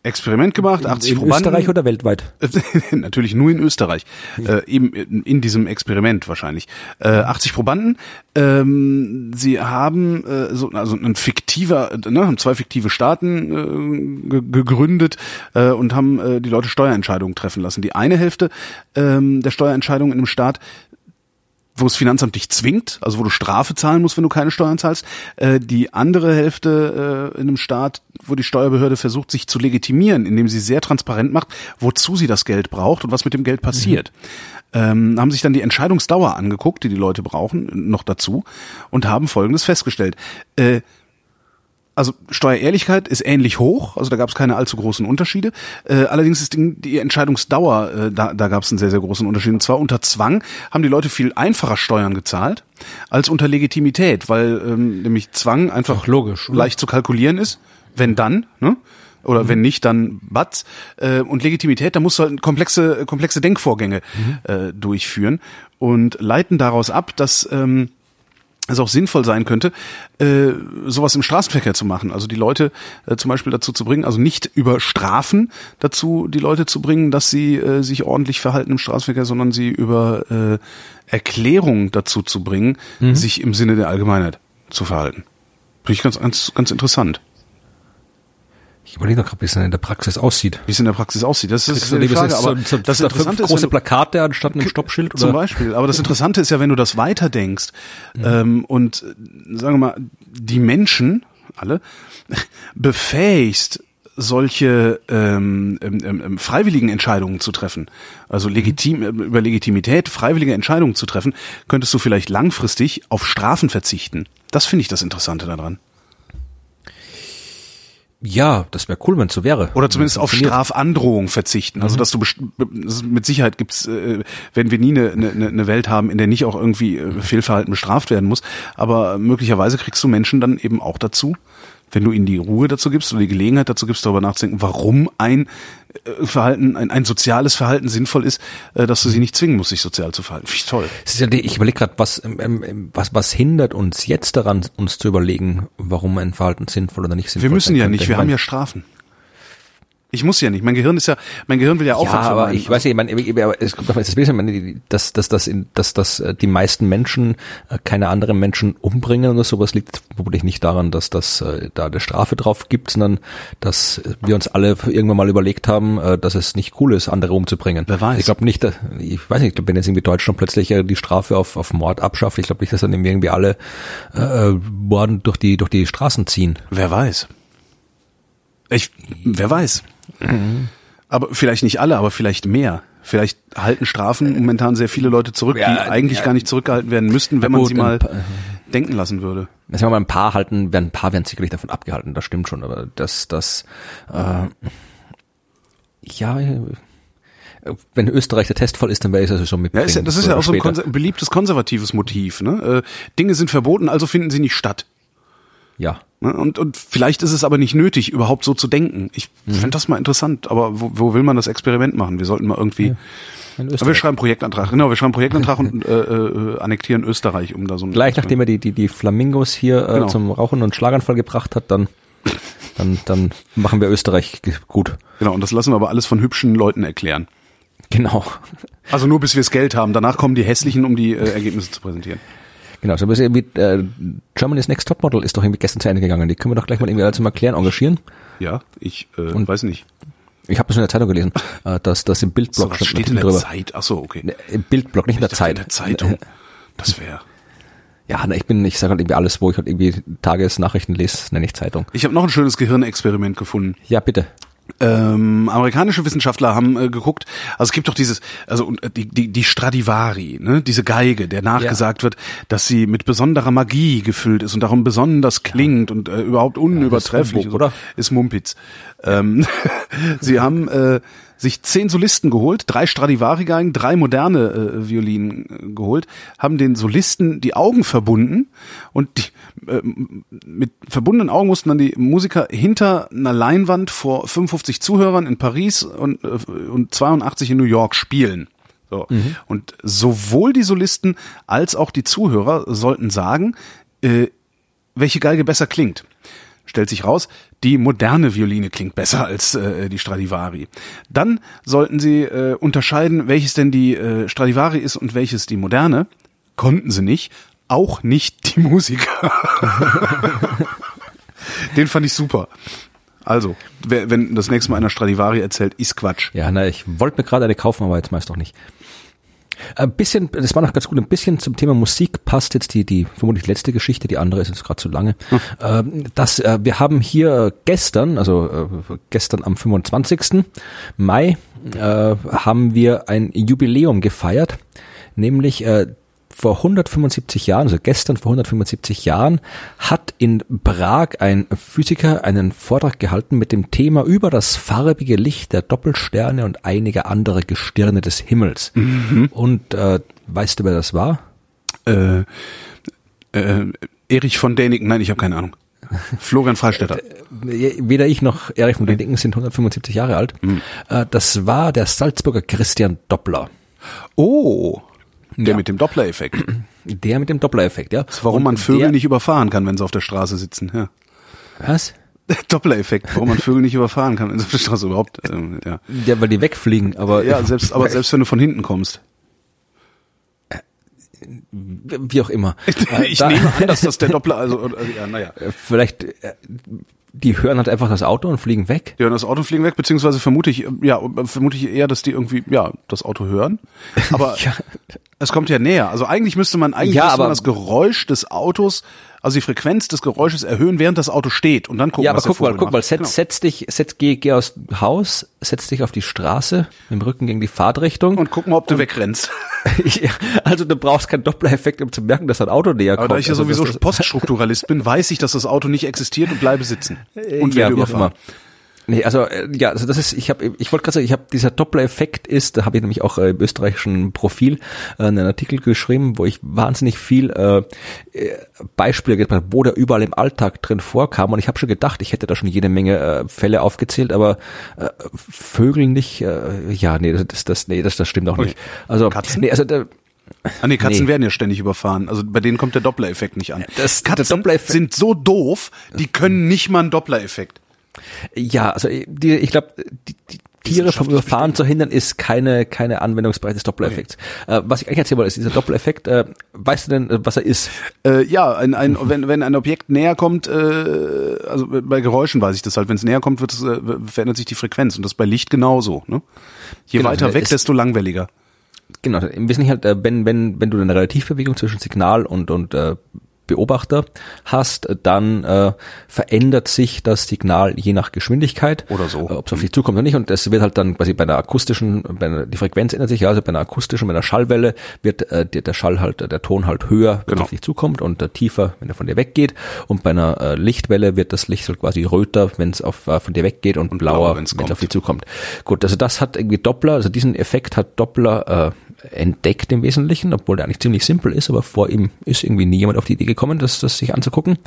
Experiment gemacht, 80 In Probanden. Österreich oder weltweit? Natürlich nur in Österreich, äh, eben in, in diesem Experiment wahrscheinlich. Äh, 80 Probanden, ähm, sie haben äh, so, also ein fiktiver, ne, haben zwei fiktive Staaten äh, ge- gegründet äh, und haben äh, die Leute Steuerentscheidungen treffen lassen. Die eine Hälfte ähm, der Steuerentscheidungen in einem Staat wo das Finanzamt dich zwingt, also wo du Strafe zahlen musst, wenn du keine Steuern zahlst. Äh, die andere Hälfte äh, in einem Staat, wo die Steuerbehörde versucht, sich zu legitimieren, indem sie sehr transparent macht, wozu sie das Geld braucht und was mit dem Geld passiert. Ähm, haben sich dann die Entscheidungsdauer angeguckt, die die Leute brauchen, noch dazu, und haben Folgendes festgestellt. Äh, also Steuerehrlichkeit ist ähnlich hoch, also da gab es keine allzu großen Unterschiede. Äh, allerdings ist die, Entscheidungsdauer, äh, da, da gab es einen sehr, sehr großen Unterschied. Und zwar unter Zwang haben die Leute viel einfacher Steuern gezahlt als unter Legitimität, weil ähm, nämlich Zwang einfach Ach, logisch, oder? leicht zu kalkulieren ist, wenn dann, ne? Oder wenn nicht, dann Batz. Äh, und Legitimität, da musst du halt komplexe, komplexe Denkvorgänge äh, durchführen und leiten daraus ab, dass ähm, es auch sinnvoll sein könnte, äh, sowas im Straßenverkehr zu machen. Also die Leute äh, zum Beispiel dazu zu bringen, also nicht über Strafen dazu die Leute zu bringen, dass sie äh, sich ordentlich verhalten im Straßenverkehr, sondern sie über äh, Erklärung dazu zu bringen, sich im Sinne der Allgemeinheit zu verhalten. Finde ich ganz, ganz, ganz interessant, Ich überlege noch gerade, wie es in der Praxis aussieht. wie es in der Praxis aussieht. Das ist, das Frage, aber so, das da fünf Interessante ist, große Plakate anstatt einem Stoppschild Zum oder? Beispiel. Aber das Interessante ist ja, wenn du das weiterdenkst ähm, und sagen wir mal, die Menschen, alle, befähigst, solche ähm, ähm, ähm, freiwilligen Entscheidungen zu treffen, also legitim, äh, über Legitimität freiwillige Entscheidungen zu treffen, könntest du vielleicht langfristig auf Strafen verzichten. Das finde ich das Interessante daran. Ja, das wäre cool, wenn es so wäre. Oder zumindest auf. Strafandrohung verzichten. Also dass du mit Sicherheit gibt's, äh, werden wir nie eine, eine, eine Welt haben, in der nicht auch irgendwie äh, Fehlverhalten bestraft werden muss. Aber möglicherweise kriegst du Menschen dann eben auch dazu, wenn du ihnen die Ruhe dazu gibst oder die Gelegenheit dazu gibst, darüber nachzudenken, warum ein äh, Verhalten, ein, ein soziales Verhalten sinnvoll ist, äh, dass du sie nicht zwingen musst, sich sozial zu verhalten. Finde ich toll. Ist ja ich überlege gerade, was, ähm, ähm, was, was hindert uns jetzt daran, uns zu überlegen, warum ein Verhalten sinnvoll oder nicht sinnvoll Wir müssen ja nicht, wir haben ja Strafen. Ich muss ja nicht. Mein Gehirn ist ja, mein Gehirn will ja auch Ja, aber ich weiß nicht, ich meine, ich- aber es kommt ist ein bisschen, dass, dass, dass, in- dass, dass äh, die meisten Menschen äh, keine anderen Menschen umbringen oder sowas liegt vermutlich nicht daran, dass das äh, da eine Strafe drauf gibt, sondern dass wir uns alle irgendwann mal überlegt haben, dass es nicht cool ist, andere umzubringen. Wer weiß. Ich glaube nicht, dass- ich weiß nicht, ich glaube, wenn jetzt irgendwie Deutschland plötzlich die Strafe auf, auf Mord abschafft, ich glaube nicht, dass dann irgendwie alle äh, Morden durch die, durch die Straßen ziehen. Wer weiß. Ich, wer weiß. Aber vielleicht nicht alle, aber vielleicht mehr. Vielleicht halten Strafen momentan sehr viele Leute zurück, Ja, die eigentlich ja. gar nicht zurückgehalten werden müssten, wenn man sie mal denken lassen würde. Sagen wir mal, ein paar halten, werden ein paar werden sicherlich davon abgehalten, das stimmt schon, aber das, das, äh, ja, äh, wenn Österreich der Testfall ist, dann wäre ich das schon mit. Ja, ist ja, das ist ja auch so ein konser beliebtes konservatives Motiv. Ne? Äh, Dinge sind verboten, also finden sie nicht statt. Ja. Ne? Und, und vielleicht ist es aber nicht nötig, überhaupt so zu denken. Ich Mhm. fände das mal interessant, aber wo, wo will man das Experiment machen? Wir sollten mal irgendwie. Aber wir schreiben Projektantrag, genau, wir schreiben Projektantrag und äh, äh, annektieren Österreich, um da so ein Gleich nachdem er die, die, die Flamingos hier äh, Genau. zum Rauchen und Schlaganfall gebracht hat, dann, dann, dann machen wir Österreich gut. Genau, und das lassen wir aber alles von hübschen Leuten erklären. Genau. Also nur bis wir das Geld haben. Danach kommen die hässlichen, um die äh, Ergebnisse zu präsentieren. Genau, so ein bisschen wie äh, Germany's Next Topmodel ist doch irgendwie gestern zu Ende gegangen. Die können wir doch gleich mal irgendwie alle zum Erklären engagieren. Ja, ich äh, weiß nicht. Ich habe das in der Zeitung gelesen, äh, dass das im So, was stand steht in der Artikel Zeit? Ach so, okay. Ne, Im Bildblog, nicht in der Zeit. In der Zeitung. Das wäre. Ja, na, ich bin, ich sage halt irgendwie alles, wo ich halt irgendwie Tagesnachrichten lese, nenne ich Zeitung. Ich habe noch ein schönes Gehirnexperiment gefunden. Ja, bitte. Ähm, amerikanische Wissenschaftler haben äh, geguckt, also es gibt doch dieses, also und, äh, die, die, die Stradivari, ne, diese Geige, der nachgesagt wird, dass sie mit besonderer Magie gefüllt ist und darum besonders klingt und äh, überhaupt unübertrefflich Humbug, oder? ist Mumpitz. Ähm, sie haben äh, sich zehn Solisten geholt, drei Stradivari-Geigen, drei moderne äh, Violinen äh, geholt, haben den Solisten die Augen verbunden und die, äh, mit verbundenen Augen mussten dann die Musiker hinter einer Leinwand vor 55 Zuhörern in Paris und, äh, und 82 in New York spielen. So. Und sowohl die Solisten als auch die Zuhörer sollten sagen, äh, welche Geige besser klingt. Stellt sich raus, die moderne Violine klingt besser als äh, die Stradivari. Dann sollten sie äh, unterscheiden, welches denn die äh, Stradivari ist und welches die moderne. Konnten sie nicht. Auch nicht die Musiker. Den fand ich super. Also, wenn das nächste Mal einer Stradivari erzählt, ist Quatsch. Ja, na, ich wollte mir gerade eine kaufen, aber jetzt meist doch nicht. Ein bisschen, das war noch ganz gut, ein bisschen zum Thema Musik passt jetzt die, die vermutlich letzte Geschichte, die andere ist jetzt gerade zu lange. Hm. Ähm, das, äh, wir haben hier gestern, also äh, gestern am 25. Mai, äh, haben wir ein Jubiläum gefeiert, nämlich äh, vor 175 Jahren, also gestern vor 175 Jahren, hat in Prag ein Physiker einen Vortrag gehalten mit dem Thema über das farbige Licht der Doppelsterne und einiger anderer Gestirne des Himmels. Mhm. Und äh, weißt du, wer das war? Äh, äh, Erich von Däniken, nein, ich habe keine Ahnung. Florian Freistetter. Äh, weder ich noch Erich von Däniken sind 175 Jahre alt. Mhm. Das war der Salzburger Christian Doppler. Oh. Der ja. mit dem Doppler-Effekt. Der mit dem Doppler-Effekt, ja. warum Und man Vögel nicht überfahren kann, wenn sie auf der Straße sitzen, ja. Was? Doppler-Effekt, warum man Vögel nicht überfahren kann, wenn sie auf der Straße überhaupt, ähm, ja. Ja, weil die wegfliegen, aber. Ja, selbst, aber selbst wenn du von hinten kommst. Wie auch immer. ich da, nehme an, dass das der Doppler, also, ja, naja. Vielleicht, äh, die hören halt einfach das Auto und fliegen weg. Die hören das Auto und fliegen weg, beziehungsweise vermute ich, ja, vermute ich eher, dass die irgendwie, ja, das Auto hören. Aber ja. Es kommt ja näher. Also eigentlich müsste man, eigentlich ja, müsste man das Geräusch des Autos also die Frequenz des Geräusches erhöhen, während das Auto steht und dann gucken, ja, aber guck mal, guck mal, setz, genau. setz dich, setz, geh, geh aus Haus, setz dich auf die Straße, mit dem Rücken gegen die Fahrtrichtung. Und guck mal, ob du und, wegrennst. ja, also du brauchst keinen Doppler-Effekt, um zu merken, dass ein Auto näher kommt. Aber da ich ja also sowieso Poststrukturalist bin, weiß ich, dass das Auto nicht existiert und bleibe sitzen. Und werde ja, überfahren. Nee, also äh, ja, also das ist, ich habe, ich wollte gerade sagen, ich habe dieser Doppler-Effekt ist, da habe ich nämlich auch äh, im österreichischen Profil äh, einen Artikel geschrieben, wo ich wahnsinnig viel äh, äh Beispiele gebracht wo der überall im Alltag drin vorkam und ich habe schon gedacht, ich hätte da schon jede Menge äh, Fälle aufgezählt, aber äh, Vögel nicht, äh, ja, nee, das, das, nee, das, das stimmt auch nicht. Also, Katzen? nee, also der, Ah nee, Katzen nee. werden ja ständig überfahren. Also bei denen kommt der Doppler-Effekt nicht an. Das, Katzen sind so doof, die können nicht mal einen Doppler-Effekt. Ja, also die, ich glaube, die, die Tiere vom Überfahren zu hindern, ist keine, keine Anwendungsbereich des Dopplereffekts. Okay. Äh, was ich eigentlich erzählen wollte, ist dieser Dopplereffekt. Äh, weißt du denn, äh, was er ist? Äh, ja, ein, ein, wenn, wenn ein Objekt näher kommt, äh, also bei Geräuschen weiß ich das halt, wenn es näher kommt, wird es, äh, verändert sich die Frequenz. Und das bei Licht genauso. Ne? Je genau, weiter weg, desto langwelliger. Genau, im Wesentlichen halt, äh, wenn, wenn, wenn du eine Relativbewegung zwischen Signal und, und äh, Beobachter hast, dann äh, verändert sich das Signal je nach Geschwindigkeit. Oder so. Äh, Ob es auf dich zukommt oder nicht. Und es wird halt dann quasi bei einer akustischen, bei einer, die Frequenz ändert sich ja, also bei einer akustischen, bei einer Schallwelle wird äh, der, der Schall halt, der Ton halt höher, wenn genau. auf dich zukommt und äh, tiefer, wenn er von dir weggeht. Und bei einer äh, Lichtwelle wird das Licht halt quasi röter, wenn es auf äh, von dir weggeht und, und blauer, wenn es auf dich zukommt. Gut, also das hat irgendwie Doppler, also diesen Effekt hat Doppler äh, entdeckt im Wesentlichen, obwohl der eigentlich ziemlich simpel ist, aber vor ihm ist irgendwie nie jemand auf die Idee gekommen, das, das sich anzugucken.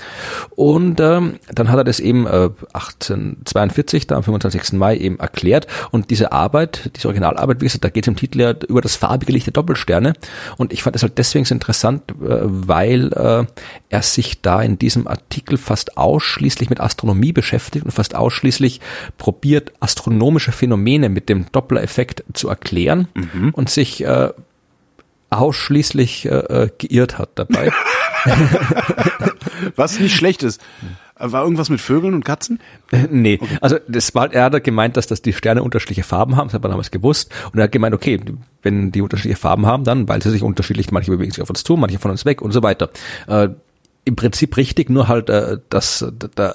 Und ähm, dann hat er das eben äh, 1842, da am 25. Mai eben erklärt. Und diese Arbeit, diese Originalarbeit, wie gesagt, da geht es im Titel ja über das farbige Licht der Doppelsterne. Und ich fand das halt deswegen so interessant, äh, weil äh, er sich da in diesem Artikel fast ausschließlich mit Astronomie beschäftigt und fast ausschließlich probiert, astronomische Phänomene mit dem Doppler-Effekt zu erklären mhm. und sich äh, ausschließlich äh, äh, geirrt hat dabei. Was nicht schlecht ist. War irgendwas mit Vögeln und Katzen? Äh, nee, okay. also das war, er hat gemeint, dass das die Sterne unterschiedliche Farben haben, das hat man damals gewusst. Und er hat gemeint, okay, wenn die unterschiedliche Farben haben, dann, weil sie sich unterschiedlich, manche bewegen sich auf uns zu, manche von uns weg und so weiter. Äh, Im Prinzip richtig, nur halt, äh, dass da,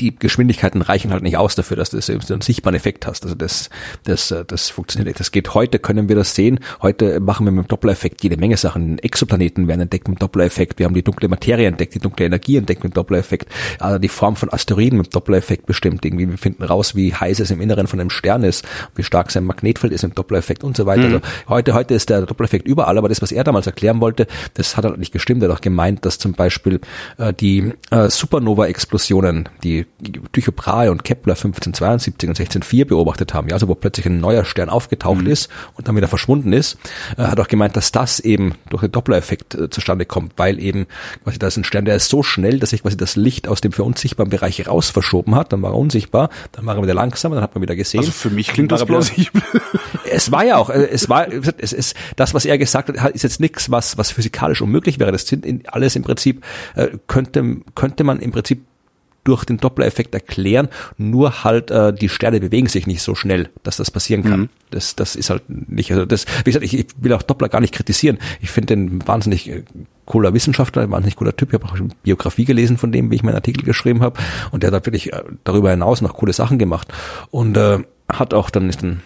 die Geschwindigkeiten reichen halt nicht aus dafür, dass du so einen sichtbaren Effekt hast. Also das, das, das funktioniert nicht. Das geht heute, können wir das sehen. Heute machen wir mit dem Doppler-Effekt jede Menge Sachen. Exoplaneten werden entdeckt mit dem Doppler-Effekt. Wir haben die dunkle Materie entdeckt, die dunkle Energie entdeckt mit dem Doppler-Effekt. Also die Form von Asteroiden mit dem Doppler-Effekt bestimmt. Irgendwie, wir finden raus, wie heiß es im Inneren von einem Stern ist, wie stark sein Magnetfeld ist im Doppler-Effekt und so weiter. Mhm. Also heute, heute ist der Doppler-Effekt überall, aber das, was er damals erklären wollte, das hat halt nicht gestimmt. Er hat auch gemeint, dass zum Beispiel äh, die äh, Supernova-Explosionen, die Tycho Brahe und Kepler 1572 und 1604 beobachtet haben, ja, also wo plötzlich ein neuer Stern aufgetaucht mhm. ist und dann wieder verschwunden ist, äh, hat auch gemeint, dass das eben durch den Doppler-Effekt äh, zustande kommt, weil eben quasi da ist ein Stern, der ist so schnell, dass sich quasi das Licht aus dem für uns sichtbaren Bereich raus verschoben hat, dann war er unsichtbar, dann war er wieder langsamer, dann hat man wieder gesehen. Also für mich klingt das plausibel. es war ja auch, äh, es war, es ist, das, was er gesagt hat, ist jetzt nichts, was, was physikalisch unmöglich wäre. Das sind alles im Prinzip, äh, könnte, könnte man im Prinzip durch den Doppler-Effekt erklären, nur halt äh, die Sterne bewegen sich nicht so schnell, dass das passieren kann. Mhm. Das, das ist halt nicht, also das, wie gesagt, ich, ich will auch Doppler gar nicht kritisieren. Ich finde den wahnsinnig äh, cooler Wissenschaftler, ein wahnsinnig cooler Typ. Ich habe auch eine Biografie gelesen von dem, wie ich meinen Artikel geschrieben habe. Und der hat wirklich äh, darüber hinaus noch coole Sachen gemacht. Und äh, hat auch dann ist dann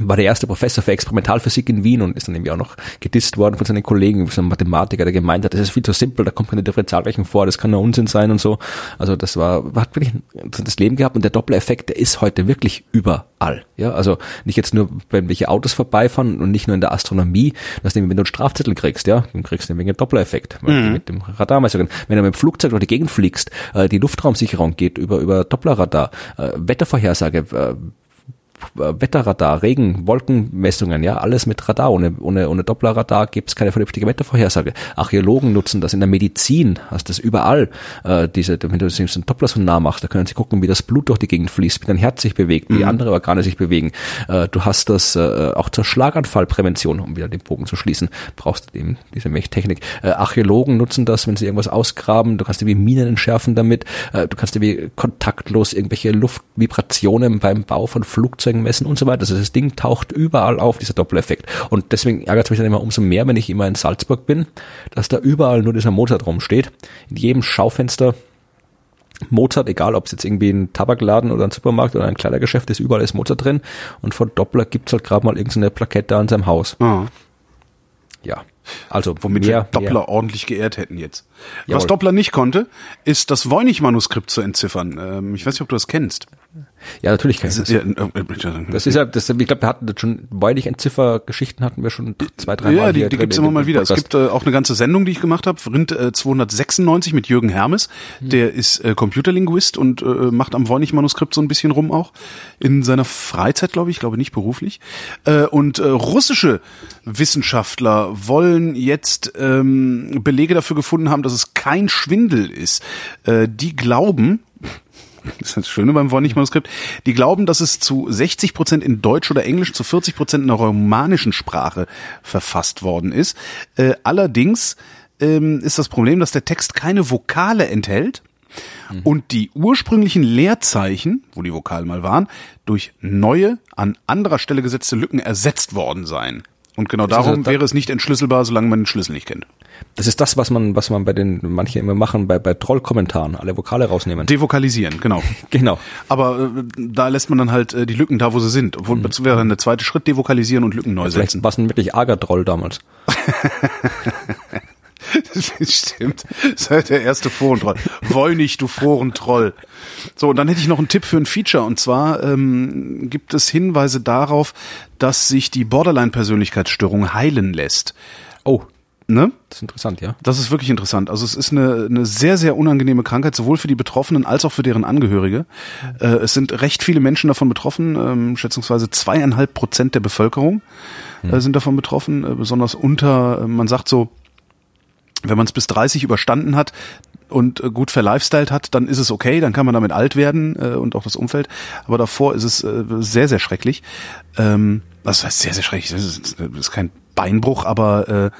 war der erste Professor für Experimentalphysik in Wien und ist dann irgendwie auch noch gedisst worden von seinen Kollegen, so ein Mathematiker, der gemeint hat, das ist viel zu simpel, da kommt keine Differentialrechnung vor, das kann nur Unsinn sein und so. Also das war, hat wirklich das Leben gehabt und der Doppler-Effekt, der ist heute wirklich überall. Ja, also nicht jetzt nur, wenn welche Autos vorbeifahren und nicht nur in der Astronomie, dass du, wenn du einen Strafzettel kriegst, ja, dann kriegst du wegen Doppler-Effekt, mhm. mit dem Radarmessungen. Wenn du mit dem Flugzeug durch die Gegend fliegst, äh, die Luftraumsicherung geht über, über Dopplerradar, äh, Wettervorhersage, äh, Wetterradar, Regen, Wolkenmessungen, ja, alles mit Radar. Ohne, ohne, ohne Dopplerradar gibt es keine vernünftige Wettervorhersage. Archäologen nutzen das in der Medizin, hast das überall. Äh, diese, wenn du so einen Doppler so nah machst, da können sie gucken, wie das Blut durch die Gegend fließt, wie dein Herz sich bewegt, wie mhm. andere Organe sich bewegen. Äh, du hast das äh, auch zur Schlaganfallprävention, um wieder den Bogen zu schließen, brauchst du eben diese Technik. Äh, Archäologen nutzen das, wenn sie irgendwas ausgraben. Du kannst irgendwie Minen entschärfen damit. Äh, du kannst irgendwie kontaktlos irgendwelche Luftvibrationen beim Bau von Flugzeugen Fahrzeugen messen und so weiter. Also das Ding taucht überall auf, dieser Doppeleffekt. Und deswegen ärgert es mich dann immer umso mehr, wenn ich immer in Salzburg bin, dass da überall nur dieser Mozart rumsteht. In jedem Schaufenster Mozart, egal ob es jetzt irgendwie ein Tabakladen oder ein Supermarkt oder ein Kleidergeschäft ist, überall ist Mozart drin. Und von Doppler gibt's halt gerade mal irgendeine Plakette an seinem Haus. Ah. Ja. Also womit mehr, wir Doppler mehr. ordentlich geehrt hätten jetzt. Jawohl. Was Doppler nicht konnte, ist das Voynich-Manuskript zu entziffern. Ähm, ich weiß nicht, ob du das kennst. Ja, natürlich kann ich das. Ja, das ist ja, das, ich glaube, wir hatten das schon, Weidig Entziffer-Geschichten hatten wir schon zwei, drei Mal. Ja, die, die gibt's immer mal wieder. Es gibt äh, auch eine ganze Sendung, die ich gemacht habe, Rind äh, 296 mit Jürgen Hermes. Hm. Der ist äh, Computerlinguist und äh, macht am Voynich-Manuskript so ein bisschen rum auch. In seiner Freizeit, glaube ich, glaube nicht beruflich. Äh, und äh, russische Wissenschaftler wollen jetzt ähm, Belege dafür gefunden haben, dass es kein Schwindel ist. Äh, die glauben, das ist das Schöne beim Voynich-Manuskript, die glauben, dass es zu 60 Prozent in Deutsch oder Englisch, zu 40 Prozent in der romanischen Sprache verfasst worden ist. Äh, allerdings ähm, ist das Problem, dass der Text keine Vokale enthält mhm. und die ursprünglichen Leerzeichen, wo die Vokale mal waren, durch neue, an anderer Stelle gesetzte Lücken ersetzt worden seien. Und genau darum also, wäre es nicht entschlüsselbar, solange man den Schlüssel nicht kennt. Das ist das, was man, was man bei den, manche immer machen, bei, bei Trollkommentaren, alle Vokale rausnehmen. Devokalisieren, genau. genau. Aber äh, da lässt man dann halt äh, die Lücken da, wo sie sind. Obwohl, mhm. das wäre dann der zweite Schritt, devokalisieren und Lücken neu ja, setzen. Was ein wirklich arger Troll damals. Das stimmt. Seit der erste Forentroll. Wollnich, du Forentroll. So, und dann hätte ich noch einen Tipp für ein Feature. Und zwar ähm, gibt es Hinweise darauf, dass sich die Borderline-Persönlichkeitsstörung heilen lässt. Oh. Ne? Das ist interessant, ja. Das ist wirklich interessant. Also es ist eine, eine sehr, sehr unangenehme Krankheit, sowohl für die Betroffenen als auch für deren Angehörige. Äh, es sind recht viele Menschen davon betroffen, ähm, schätzungsweise zweieinhalb Prozent der Bevölkerung äh, hm. sind davon betroffen, äh, besonders unter, äh, man sagt so, wenn man es bis 30 überstanden hat und äh, gut verlifestyled hat, dann ist es okay, dann kann man damit alt werden äh, und auch das Umfeld. Aber davor ist es äh, sehr, sehr schrecklich. Ähm, das heißt sehr, sehr schrecklich. Das ist, das ist kein Beinbruch, aber äh,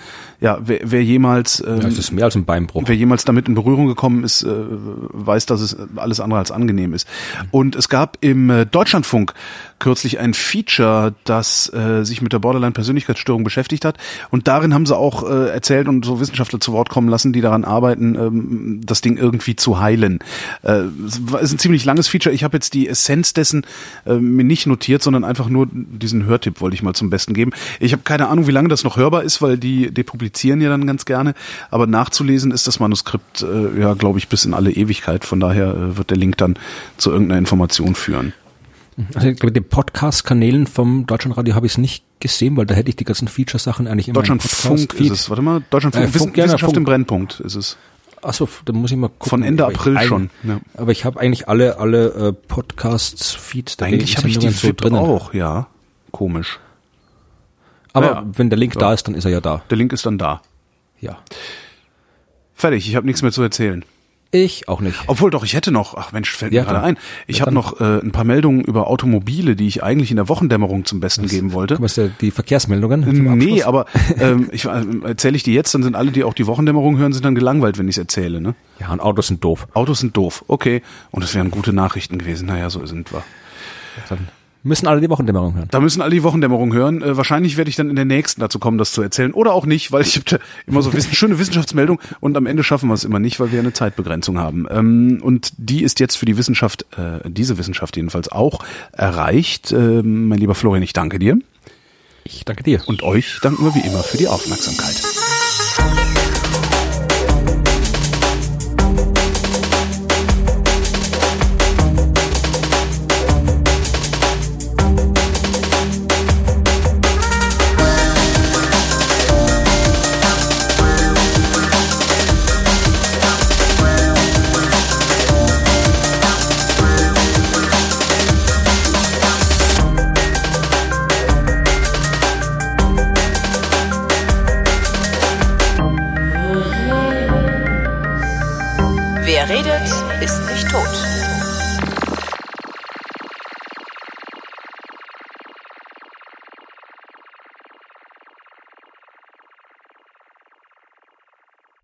ja, wer, wer jemals ähm, ja, es ist mehr als ein Beinbruch. Wer jemals damit in Berührung gekommen ist, äh, weiß, dass es alles andere als angenehm ist. Und es gab im äh, Deutschlandfunk kürzlich ein Feature, das äh, sich mit der Borderline-Persönlichkeitsstörung beschäftigt hat. Und darin haben sie auch äh, erzählt und so Wissenschaftler zu Wort kommen lassen, die daran arbeiten, ähm, das Ding irgendwie zu heilen. Äh, es ist ein ziemlich langes Feature. Ich habe jetzt die Essenz dessen äh, mir nicht notiert, sondern einfach nur diesen Hörtipp wollte ich mal zum Besten geben. Ich habe keine Ahnung, wie lange das noch hörbar ist, weil die depublizieren ja dann ganz gerne. Aber nachzulesen ist das Manuskript, äh, ja, glaube ich, bis in alle Ewigkeit. Von daher äh, wird der Link dann zu irgendeiner Information führen. Also ich glaube, den Podcast-Kanälen vom Deutschlandradio habe ich es nicht gesehen, weil da hätte ich die ganzen Feature-Sachen eigentlich immer Deutschlandfunk ist es, warte mal, Deutschlandfunk, äh, Funk, Wissenschaft Funk. im Brennpunkt ist es. Achso, da muss ich mal gucken. Von Ende April ich, schon. Ja. Aber ich habe eigentlich alle alle äh, Podcasts, Feeds. Da eigentlich habe ich die so drin auch, ja. Komisch. Aber ja, wenn der Link ja. da ist, dann ist er ja da. Der Link ist dann da. Ja. Fertig, ich habe nichts mehr zu erzählen. Ich auch nicht. Obwohl doch, ich hätte noch, ach Mensch, fällt Ja, mir gerade ein, ich Ja, habe noch äh, ein paar Meldungen über Automobile, die ich eigentlich in der Wochendämmerung zum Besten geben wollte. Ist ja die Verkehrsmeldungen. Nee, aber ähm, ich, äh, erzähle ich die jetzt, dann sind alle, die auch die Wochendämmerung hören, sind dann gelangweilt, wenn ich es erzähle. Ne? Ja, und Autos sind doof. Autos sind doof, okay. Und es wären gute Nachrichten gewesen. Naja, so sind wir. Dann müssen alle die Wochendämmerung hören. Da müssen alle die Wochendämmerung hören. Äh, wahrscheinlich werde ich dann in der nächsten dazu kommen, das zu erzählen. Oder auch nicht, weil ich habe da immer so wissen, schöne Wissenschaftsmeldung und am Ende schaffen wir es immer nicht, weil wir eine Zeitbegrenzung haben. Ähm, und die ist jetzt für die Wissenschaft, äh, diese Wissenschaft jedenfalls auch erreicht. Ähm, mein lieber Florian, ich danke dir. Ich danke dir. Und euch danken wir wie immer für die Aufmerksamkeit.